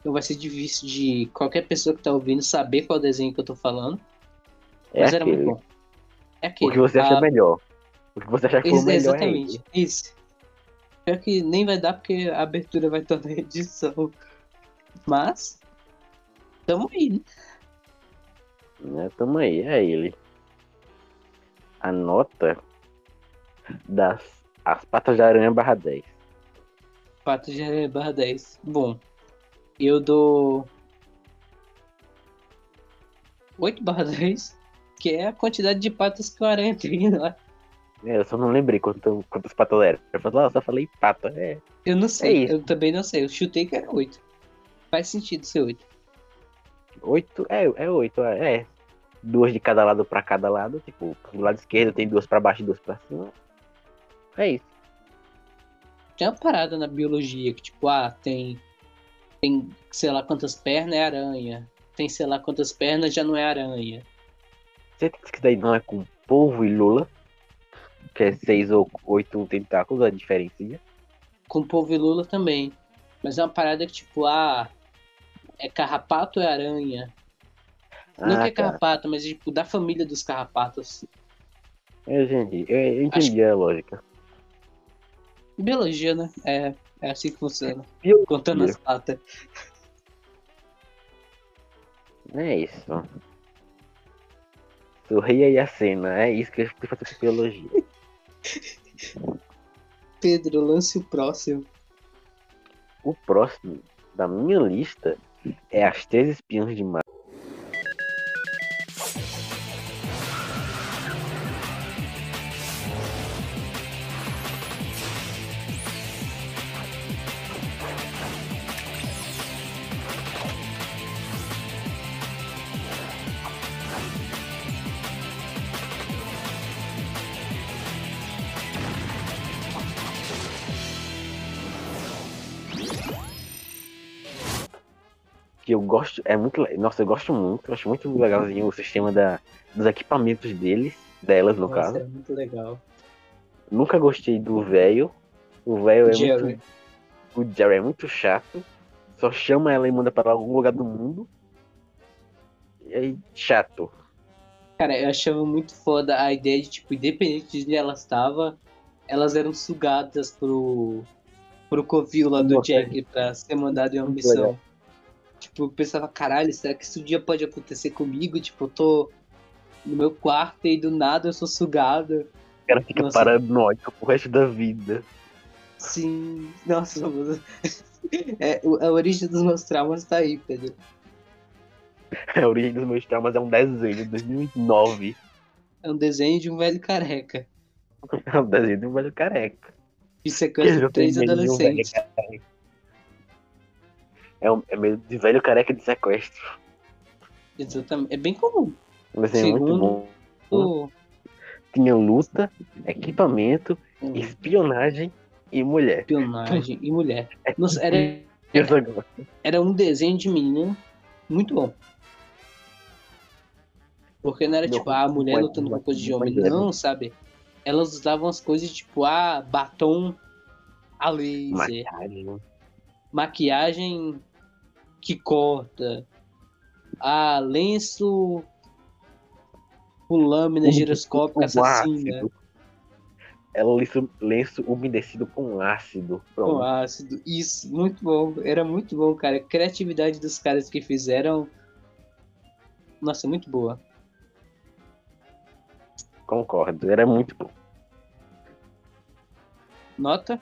Então vai ser difícil de qualquer pessoa que tá ouvindo saber qual desenho que eu tô falando. É Mas era aquele. muito bom. É aquele. O que você acha Ah, melhor. O que você acha que foi o melhor é exatamente, ele. isso. Pior que nem vai dar porque a abertura vai estar na [laughs] edição. Mas, tamo aí, né? Né, tamo aí, é ele. A nota das as patas de aranha barra 10. Pato de aranha barra 10. Bom, eu dou 8 barra 10, que é a quantidade de patas que o aranha [laughs] tem lá. É, eu só não lembrei quanto, quantas patas eram. Eu falei, "Ah, só falei pata. É. Eu não sei, isso. eu também não sei. Eu chutei que era 8. Faz sentido ser 8. Oito, é, é oito, é. é. Duas de cada lado pra cada lado. Tipo, do lado esquerdo tem duas pra baixo e duas pra cima. É isso. Tem uma parada na biologia que, tipo, ah, tem. Tem sei lá quantas pernas é aranha. Tem sei lá quantas pernas já não é aranha. Você tem que isso daí não é com polvo e lula. Que é seis ou oito tentáculos, a diferença. Com polvo e lula também. Mas é uma parada que, tipo, ah, é carrapato ou é aranha? Não Ah, que é carrapato, mas tipo, da família dos carrapatos. Eu entendi, eu, entendi a lógica. Biologia, né? É, é assim que funciona. Biologia. Contando as patas. É isso. Sorria aí a cena, é isso que eu com biologia. Pedro, lance o próximo. O próximo da minha lista é As Três Espiãs de Mar. Que eu gosto, é muito. Nossa, eu gosto muito, eu acho muito legalzinho o sistema da, dos equipamentos deles, delas no Nossa, caso. é muito legal. Nunca gostei do velho. O velho é Jerry. muito. O Jerry é muito chato. Só chama ela e manda para algum lugar do mundo. E aí, chato. Cara, eu achava muito foda a ideia de, tipo, independente de onde elas estavam, elas eram sugadas pro, pro covil lá do. Jack pra ser mandado em uma missão. Tipo, eu pensava, caralho, será que isso um dia pode acontecer comigo? Tipo, eu tô no meu quarto e do nada eu sou sugado. O cara fica Nossa. paranoico pro resto da vida. Sim, nossa, mano. [laughs] É, a origem dos meus traumas tá aí, Pedro. [laughs] A origem dos meus traumas é um desenho de 2009. É um desenho de um velho careca. [laughs] É um desenho de um velho careca. E sequência de três um adolescentes. careca. É, um, é meio de velho careca de sequestro. Exatamente. É bem comum. Um desenho muito Segundo- bom. O- Tinha luta, equipamento, o- espionagem e mulher. espionagem e mulher. Nossa, era, [laughs] gosto. era um desenho de menino muito bom. Porque não era Não, tipo, ah, a mulher mas- lutando com mas- coisa de mas homem. era. Não, sabe? Elas usavam as coisas tipo, ah, batom a laser, Maquiagem. maquiagem que corta, ah, lenço com lâmina giroscópica Com assassina, ácido. É lenço, lenço umedecido com ácido. com Pronto. ácido. Isso, muito bom. Era muito bom, cara. A criatividade dos caras que fizeram. Nossa, muito boa. Concordo. Era muito bom. Nota?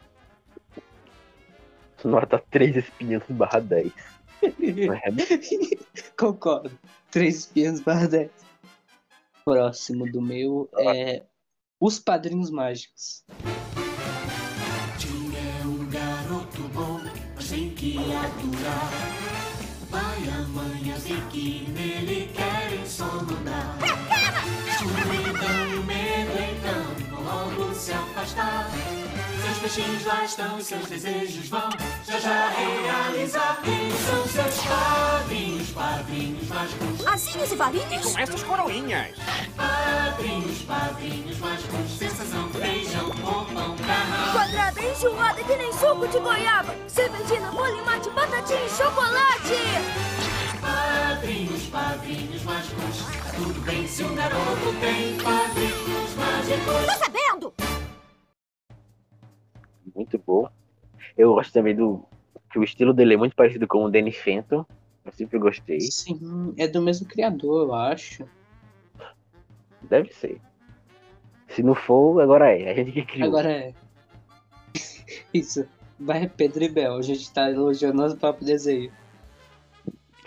Nota 3 espinhas barra 10. [laughs] Concordo. Três espiãs barra 10. Próximo do meu é Os Padrinhos Mágicos. Jim é um garoto bom, mas tem que aturar. Pai a mãe, sei que nele querem só mandar. Escuridão e o medo, então, vão logo se afastar. Seus peixinhos lá estão e seus desejos vão já já realizar. Quem são seus padrinhos, padrinhos mágicos? Asinhos e varinhos? Com estas coroinhas. Padrinhos, padrinhos mágicos. Sensação, beijão, roupão, carrão. Quadrada enjoada que nem suco de goiaba. Cervejina, polimate, batatinha e chocolate. Padrinhos, padrinhos mágicos. Tudo bem se um garoto tem padrinhos mágicos. Muito bom. Eu gosto também do. Que o estilo dele é muito parecido com o Danny Fenton. Eu sempre gostei. Sim, é do mesmo criador, eu acho. Deve ser. Se não for, agora é. A gente que criou. Agora é. [laughs] Isso. Vai Pedro e Bel. A gente tá elogiando nosso próprio desenho.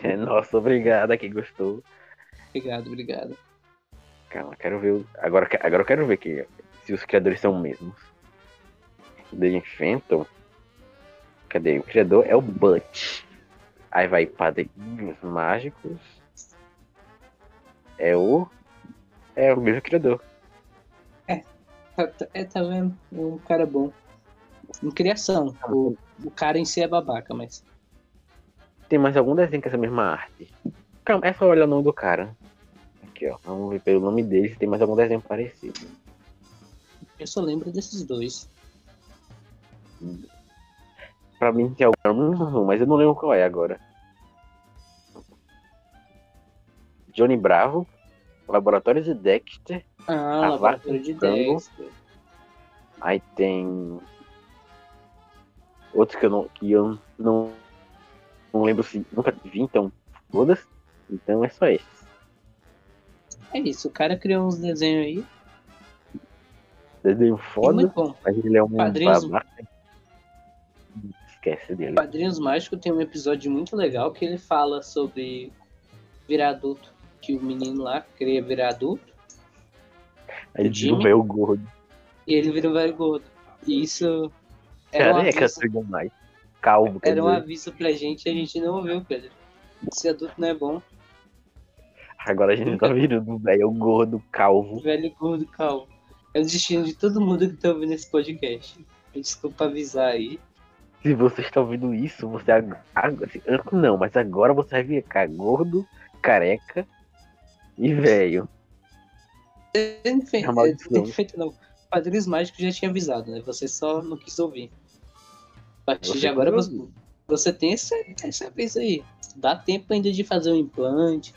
É, nossa, obrigado a quem gostou. Obrigado, obrigado. Calma, quero ver. Agora, que- agora eu quero ver que, se os criadores são os mesmos. Danny Fenton. Cadê? O criador é o Butch. Aí vai Padrinhos Mágicos. É o. É o mesmo criador. Tá, tá- é, tá vendo? É um cara bom. Em criação. O, o cara em si é babaca, mas. Tem mais algum desenho com essa mesma arte? Calma, é só olhar o nome do cara. Aqui, ó. Vamos ver pelo nome dele se tem mais algum desenho parecido. Eu só lembro desses dois. Pra mim tem algum, mas eu não lembro qual é agora. Johnny Bravo, Laboratórios de Dexter, Ah, Laboratório de. Dexter. aí tem outros que eu não, que eu não, não lembro se nunca vi, então todas. Então é só esses. É isso, o cara criou uns desenhos aí. Desenho foda, mas ele é um Padrinhos- babaca. Esquece dele. Padrinhos Mágicos tem um episódio muito legal que ele fala sobre virar adulto. Que o menino lá queria virar adulto ele vira o meu gordo. e ele vira um velho gordo. E isso era um Careca, aviso, seria mais. Calvo, era um dizer. aviso pra gente e a gente não ouviu, Pedro. Ser adulto não é bom. Agora a gente tá virando um velho gordo, calvo. Velho gordo calvo. É o destino de todo mundo que tá ouvindo esse podcast. Desculpa avisar aí. Se você está ouvindo isso, você assim, não, mas agora você vai ficar gordo, careca e velho. Fe- É tem feito não. Padrinhos Mágicos já tinha avisado, né? Você só não quis ouvir. A partir Você de agora você, você tem essa, essa vez aí. Dá tempo ainda de fazer um implante.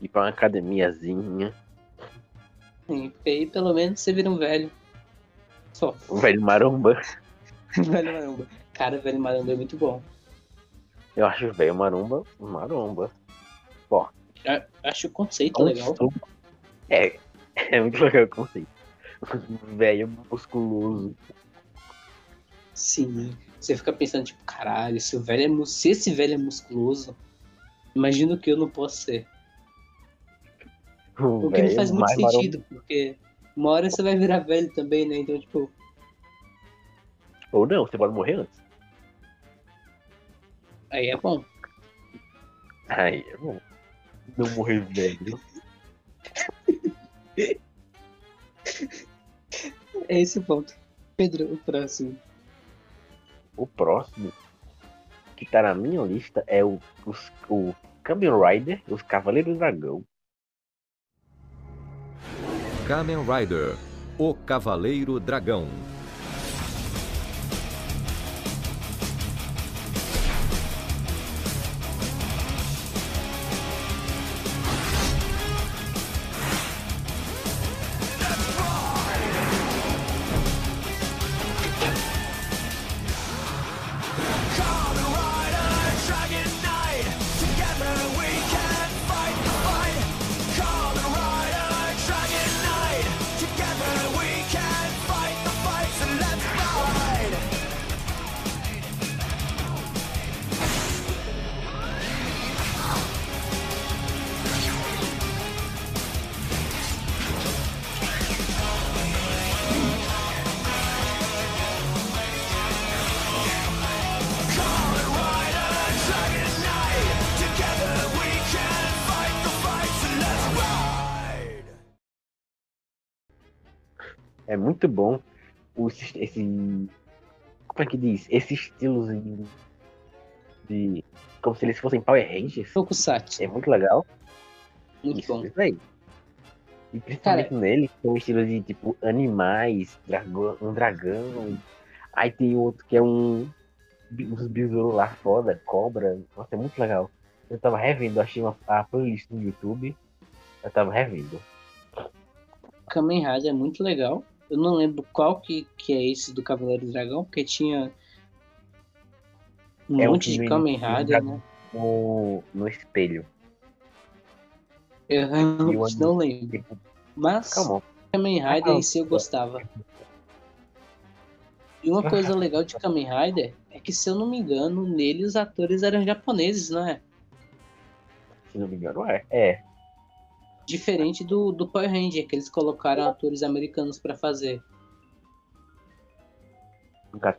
Ir pra uma academiazinha. hein? Porque aí pelo menos você vira um velho. Só. O velho maromba. [laughs] velho maromba. Cara, velho maromba é muito bom. Eu acho o velho maromba maromba. A- Acho o conceito legal. É, [laughs] é muito legal o conceito. Velho musculoso. Sim. Você fica pensando, tipo, caralho, se, o velho é, mu- se esse velho é musculoso, imagina o que eu não posso ser. O O que não faz muito mais maromba. sentido, porque uma hora você vai virar velho também, né? Então, tipo, Ou não, você pode morrer antes. aí é bom. Aí é bom. Não morrer velho. [laughs] É esse o ponto. Pedro, o próximo. O próximo que tá na minha lista é o, os, o Kamen Rider, os Cavaleiros do Dragão. Kamen Rider, o Cavaleiro Dragão. Sis- esse. Como é que diz? Esse estilozinho de. Como se eles fossem Power Rangers. Tokusatsu. É muito legal. Muito Isso, bom. isso aí. E principalmente nele, tem um estilo de tipo animais, dragão, um dragão. Aí tem outro que é um. Uns besouros lá foda, cobra. Nossa, é muito legal. Eu tava revendo, achei uma, a playlist no YouTube. Eu tava revendo. Kamen Rider é muito legal. Eu não lembro qual que, que é esse do Cavaleiro do Dragão, porque tinha um É monte de Kamen Rider, né? No, no espelho. Eu realmente não lembro. Tipo, Mas calma. Kamen Rider Calma. em si eu gostava. E uma coisa [laughs] legal de Kamen Rider é que, se eu não me engano, nele os atores eram japoneses, não é? Se não me engano, é. É. Diferente do, do Power Ranger, que eles colocaram atores americanos pra fazer.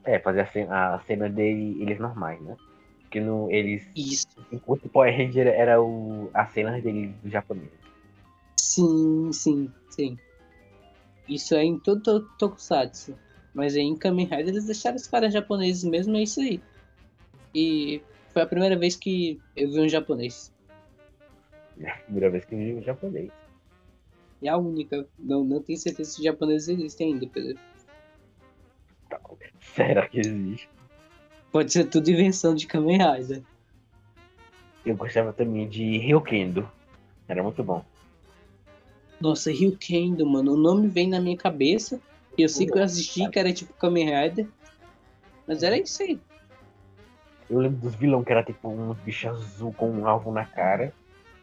É, fazer a cena, a cena dele, eles normais, né? Porque no, eles. Isso. Enquanto o Power Ranger era o, a cena dele do japonês. Sim, sim, sim. Isso é em todo to- Tokusatsu. Mas aí em Kamen Rider eles deixaram os caras japoneses mesmo, é isso aí. E foi a primeira vez que eu vi um japonês. Primeira vez que eu vi o japonês. E a única. Não, não tenho certeza se japoneses existem ainda, Pedro. Será que existe? Pode ser tudo invenção de Kamen Rider. Eu gostava também de Ryukendo. Era muito bom. Nossa, Ryukendo, mano, o nome vem na minha cabeça. E eu sei que eu assisti que era tipo Kamen Rider. Mas era isso aí. Eu lembro dos vilão que era tipo um bicho azul com um alvo na cara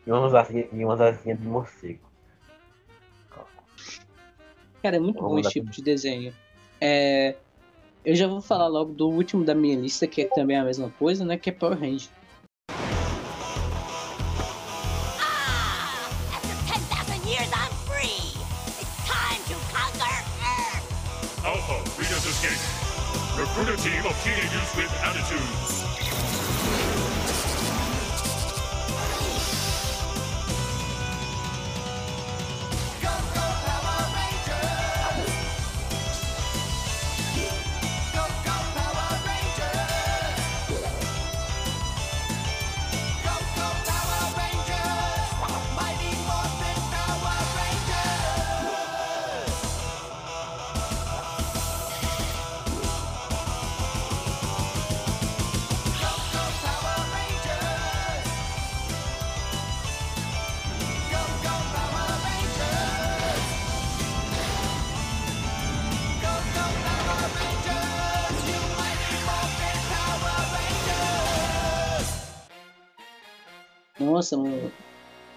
e umas asinhas, e umas asinhas de morcego. Cara, é muito Vamos bom esse tipo de desenho. É, Eu já vou falar logo do último da minha lista, que é também a mesma coisa, né? Que é Power Ranger. After 10,000 years, I'm free. It's time to conquer Earth. Alpha, Reader's Escape. Recruit a team of teenagers with attitudes.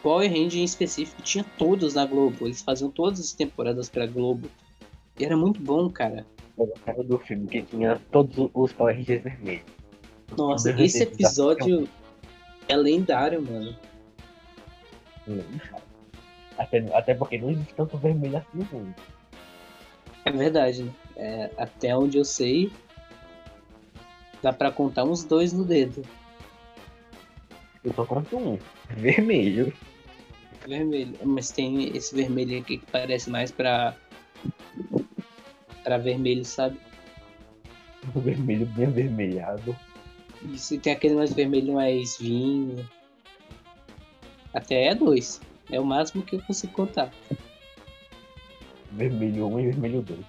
Power Ranger em específico tinha todos na Globo. Eles faziam todas as temporadas pra Globo. E era muito bom, cara. Eu gostava do filme que tinha todos os Power Rangers vermelhos. Nossa, esse episódio é lendário, mano. Até, até porque não existe tanto vermelho assim no mundo. É verdade, né? É, até onde eu sei, dá pra contar uns dois no dedo. Eu só conto um. Vermelho. Vermelho. Mas tem esse vermelho aqui que parece mais pra. pra vermelho, sabe? Um [laughs] vermelho bem avermelhado. Isso, e tem aquele mais vermelho mais vinho. Até é dois. É o máximo que eu consigo contar. Vermelho 1 e vermelho 2.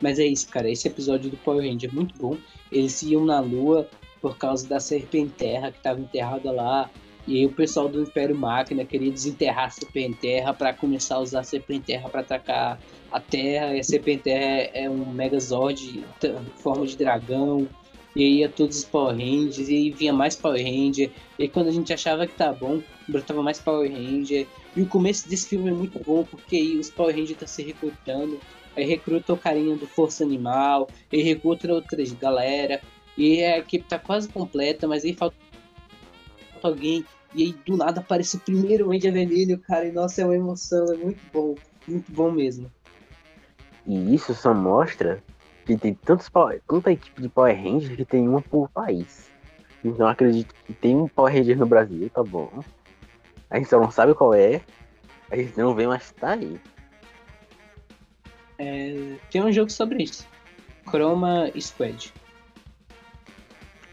Mas é isso, cara. Esse episódio do Power Ranger é muito bom. Eles iam na lua por causa da Serpenterra que estava enterrada lá. E aí o pessoal do Império Máquina queria desenterrar a Serpenterra para começar a usar a Serpenterra para atacar a Terra. E a Serpenterra é um Megazord em forma de dragão. E aí ia todos os Power Rangers, e aí vinha mais Power Ranger. E aí quando a gente achava que tá bom, brotava mais Power Ranger. E o começo desse filme é muito bom, porque aí os Power Rangers estão se recrutando. Aí recruta o carinha do Força Animal, e recruta outras galera. E a equipe tá quase completa, mas aí falta alguém. E aí do nada aparece o primeiro Ranger vermelho, cara. E nossa, é uma emoção, é muito bom. Muito bom mesmo. E isso só mostra que tem tantos Power, tanta equipe de Power Rangers que tem uma por país. Então acredito que tem um Power Ranger no Brasil, tá bom. A gente só não sabe qual é. A gente não vê, mas tá aí. É, tem um jogo sobre isso. Chroma Squad.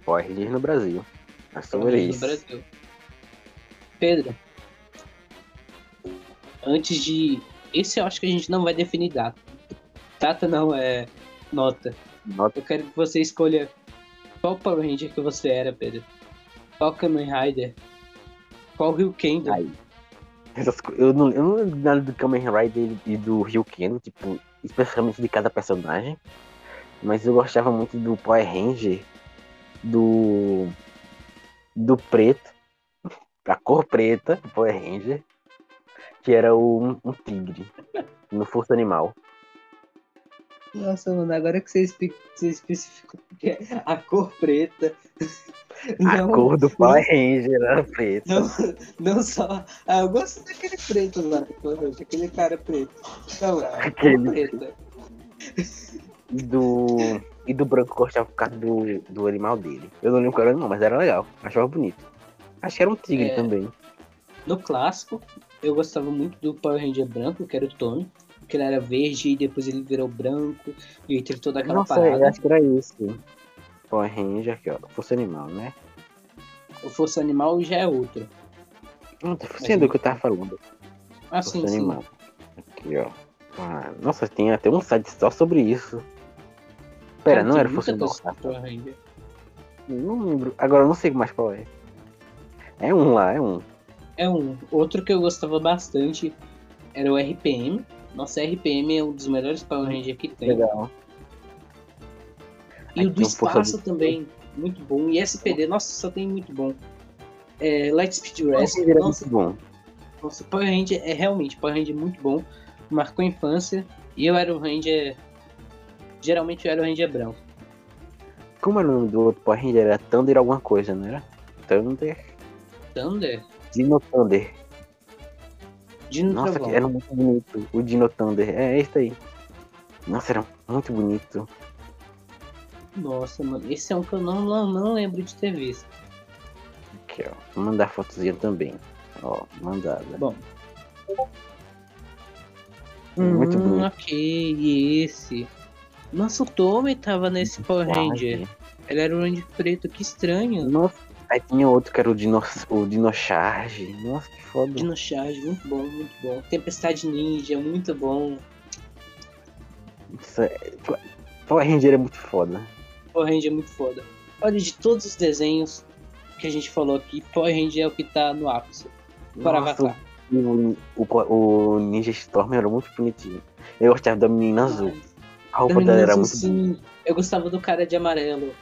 Power Rangers no Brasil. Brasil. Pedro, antes de. Esse eu acho que a gente não vai definir data. Data não, é nota. Nota. Eu quero que você escolha qual Power Ranger que você era, Pedro. Qual Kamen Rider? Qual Rio Kendo? Eu, não, eu não lembro nada do Kamen Rider e do Ryuken, tipo, especificamente de cada personagem. Mas eu gostava muito do Power Ranger, do. Do preto, a cor preta, Power Ranger, que era o, um, tigre, no Força Animal. Nossa, mano, agora que você, espe- você especificou que é a cor preta. A Não, cor do Power Ranger era preta. Não, não só. Ah, eu gosto daquele preto lá, aquele cara preto. Não, Aquele. preta. Do. E do branco gostava por causa do, do animal dele. Eu não lembro qual era não, mas era legal. Achava bonito. Acho que era um tigre É. também. No clássico, eu gostava muito do Power Ranger branco, que era o Tony. Que ele era verde e depois ele virou branco. E aí teve toda aquela Nossa, parada. eu acho que era isso. Power Ranger aqui, ó. Força Animal, né? O Força Animal já é outro. Não, tô sendo o que eu tava falando. Ah, Força sim, sim. Animal. Aqui, ó. Ah, nossa, tem até um site só sobre isso. Pera, não era Força Power Ranger. Não lembro. Agora eu não sei mais qual é. É um lá, é um. É um. Outro que eu gostava bastante era o RPM. Nossa, RPM é um dos melhores Power Rangers que tem. Legal. E Aí o do um espaço também, muito bom. E SPD, nossa, só tem muito bom. É, Lightspeed Rescue, Era nossa, muito bom. nossa, Power Ranger é realmente, Power Ranger é muito bom. Marcou a infância. E eu era o Ranger... Geralmente era o Ranger branco. Como era o nome do outro Power Ranger? Era Thunder alguma coisa, não era? Thunder? Thunder? Dino Thunder. Dino Nossa, que era muito bonito. O Dino Thunder. É esse aí. Nossa, era muito bonito. Nossa, mano, esse é um que eu não, não, não lembro de ter visto. Aqui, ó. Vou mandar fotozinha também. Ó, mandada. Bom. Muito hum, bonito. ok, e esse? Nossa, o Tommy tava nesse Power Ranger. Ele era o Ranger preto, que estranho. Nossa, aí tinha outro que era o Dino, o Dino Charge. Nossa, que foda. Dino Charge, muito bom, muito bom. Tempestade Ninja, muito bom. Isso é- Power Ranger é muito foda. Power Ranger é muito foda. Olha, de todos os desenhos que a gente falou aqui, Power Ranger é o que tá no ápice. Para Nossa, Avatar. o, o, o Ninja Storm era muito bonitinho. Eu gostava da menina azul. A roupa dela era muito bonita. sim. Eu gostava do cara de amarelo.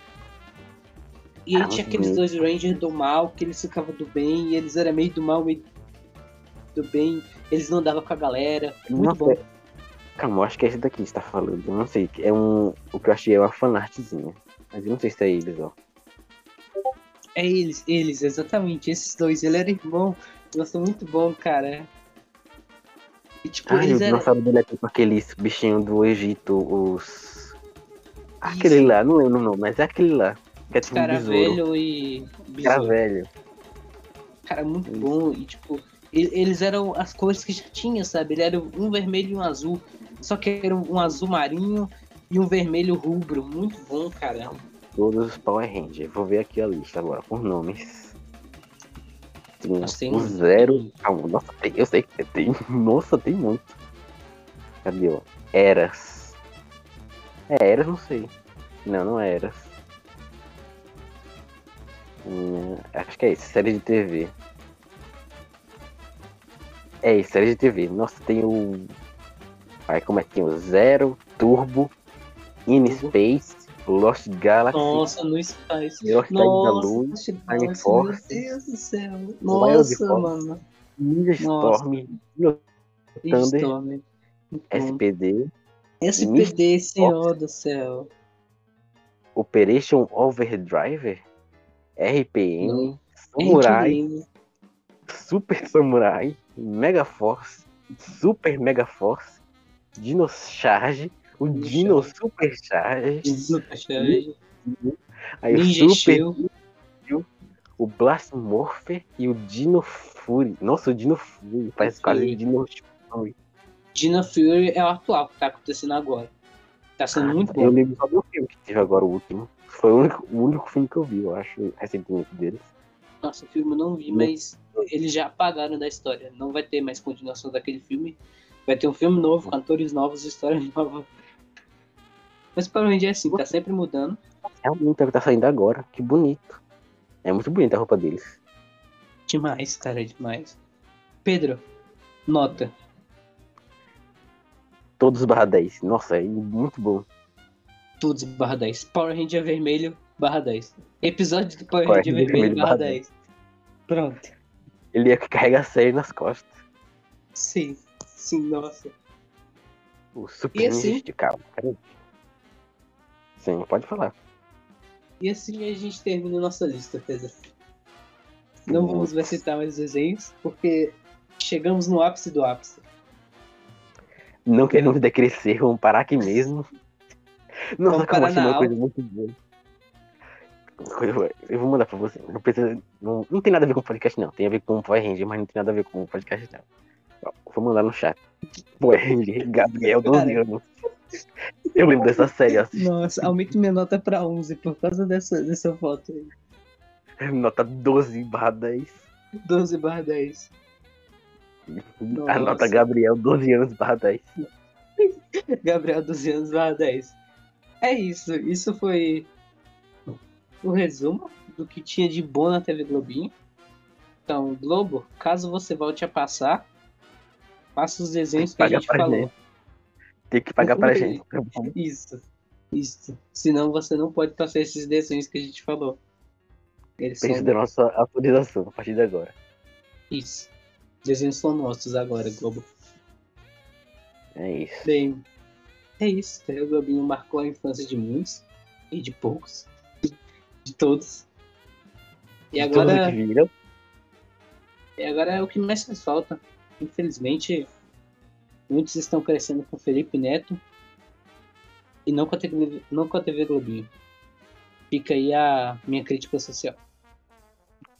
E aí Ah, tinha aqueles dois Rangers do mal, que eles ficavam do bem, e eles eram meio do mal, meio do bem. Eles não andavam com a galera. Muito Nossa, bom. é- Calma, eu acho que é esse daqui que você tá falando. Eu não sei. É um. O que eu achei é uma fanartzinha. Mas eu não sei se é eles, ó. É eles, eles, exatamente. Esses dois. Ele era irmão. Nossa, muito bom, cara. E tipo, o eles eram. dinossauro dele é tipo aqueles bichinhos do Egito, os. Aquele lá, não lembro o nome, mas é aquele lá. Que é tipo um Cara besouro. velho e. Cara velho. Cara, muito bom. E tipo, eles eram as cores que já tinha, sabe? Ele era um vermelho e um azul. Só que era um azul marinho e um vermelho rubro. Muito bom, cara. Todos os Power Rangers. Vou ver aqui a lista agora, por nomes. Tem o um- Zero. Calma, nossa, tem, eu sei que tem. [laughs] Nossa, tem muito. Cadê, ó? Eras. É, Eras, não sei. Não, não é Eras. Hum, acho que é isso, série de TV. É isso, série de TV. Nossa, tem o. Aí como é que tem o Zero, Turbo, In Space, Lost Galaxy. Nossa, no Spice. Velocidade da Nossa, Luz, nossa, Time meu Force, Deus do céu. Nossa, Force, mano. Ninja. Storm, Dino Thunder, Storm. SPD, SPD, senhor do céu. Operation Overdrive, RPM, Não. Samurai, RPM. Super Samurai, Mega Force, Super Mega Force, Dino Charge, o Dino Super Charge, Super Charge. aí o Ninja Super Shield. O Blast Morpher e o Dino Fury. Nossa, o Dino Fury faz quase Fury. Dino Fury. Dino Fury é o atual que tá acontecendo agora. Tá sendo muito Eu bom. lembro só do filme que teve agora o último. Foi o único, o único filme que eu vi, eu acho, recentemente deles. Nossa, o filme eu não vi, mas eles já apagaram da história. Não vai ter mais continuação daquele filme. Vai ter um filme novo, com atores novos, história [laughs] nova. Mas para onde é assim, tá sempre mudando. É o que tá saindo agora. Que bonito. É muito bonita a roupa deles. Demais, cara, demais. Pedro, nota. Todos barra 10. Nossa, é muito bom. Todos barra 10. Power Ranger vermelho, barra 10. Episódio do Power Power Ranger vermelho, vermelho, barra barra 10. Pronto. Ele é que carrega a série nas costas. Sim, sim, nossa. O Super E assim? De carro. Sim, pode falar. E assim a gente termina nossa lista, Pedro. Não vamos mais citar mais desenhos, porque chegamos no ápice do ápice. Não queremos decrescer, vamos parar aqui mesmo. [laughs] Nossa, achei na uma coisa muito boa. Eu- vou mandar pra você. Não, precisa, não, não tem nada a ver com podcast, não. Tem a ver com o Power Ranger, mas não tem nada a ver com o podcast, não. Vou mandar no chat. Power Ranger, Gabriel, 12 Cara. anos. Eu lembro dessa série, assim. Nossa, aumente minha nota pra 11 por causa dessa, dessa foto aí. Nota 12 barra 10. 12 barra 10. A Nossa. nota Gabriel, 12 anos barra 10. [laughs] Gabriel 12 anos barra 10. É isso, isso foi o resumo do que tinha de bom na TV Globinho. Então, Globo, caso você volte a passar, faça os desenhos que a gente falou. gente. Tem que pagar pra gente. [laughs] Isso, isso. Senão você não pode passar esses desenhos que a gente falou. Eles Pense são da nossa autorização a partir de agora. isso. Desenhos são nossos agora, Globo. É isso. Bem, é isso. O Globinho marcou a infância de muitos e de poucos. De todos. E De todos agora, que viram. e agora é o que mais faz falta. Infelizmente, muitos estão crescendo com Felipe Neto e não com a TV, não com a TV Globinho. Fica aí a minha crítica social.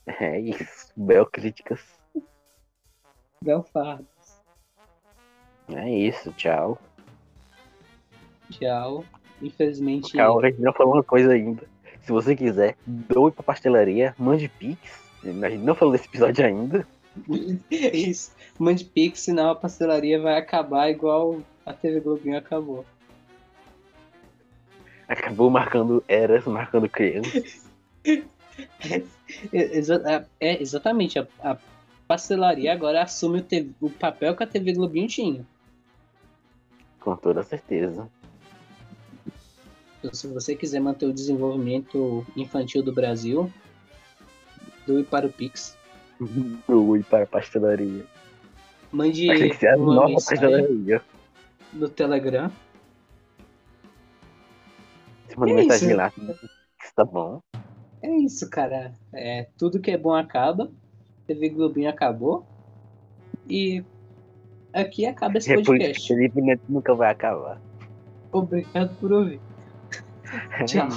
É isso. Bel críticas. Belfardo. É isso. Tchau. Tchau. Infelizmente. Calma, a gente não falou uma coisa ainda. Se você quiser, doe pra pastelaria, mande pix. A gente não falou desse episódio ainda. Isso. Mande pix, senão a pastelaria vai acabar igual a TV Globinho acabou. Acabou marcando eras, marcando crianças. [laughs] É, exa- é, exatamente. A, a pastelaria agora assume o, te- o papel que a TV Globinho tinha. Com toda certeza. Então, se você quiser manter o desenvolvimento infantil do Brasil, doe para o Pix. Doe para a pastelaria. Mande era uma nova pastelaria. no Telegram. Se manda É mensagem isso. lá. Tá bom. É isso, cara. É, tudo que é bom acaba. TV Globinho acabou. E aqui acaba esse É podcast. Felipe Neto nunca vai acabar. Obrigado por ouvir. [laughs] É Tchau.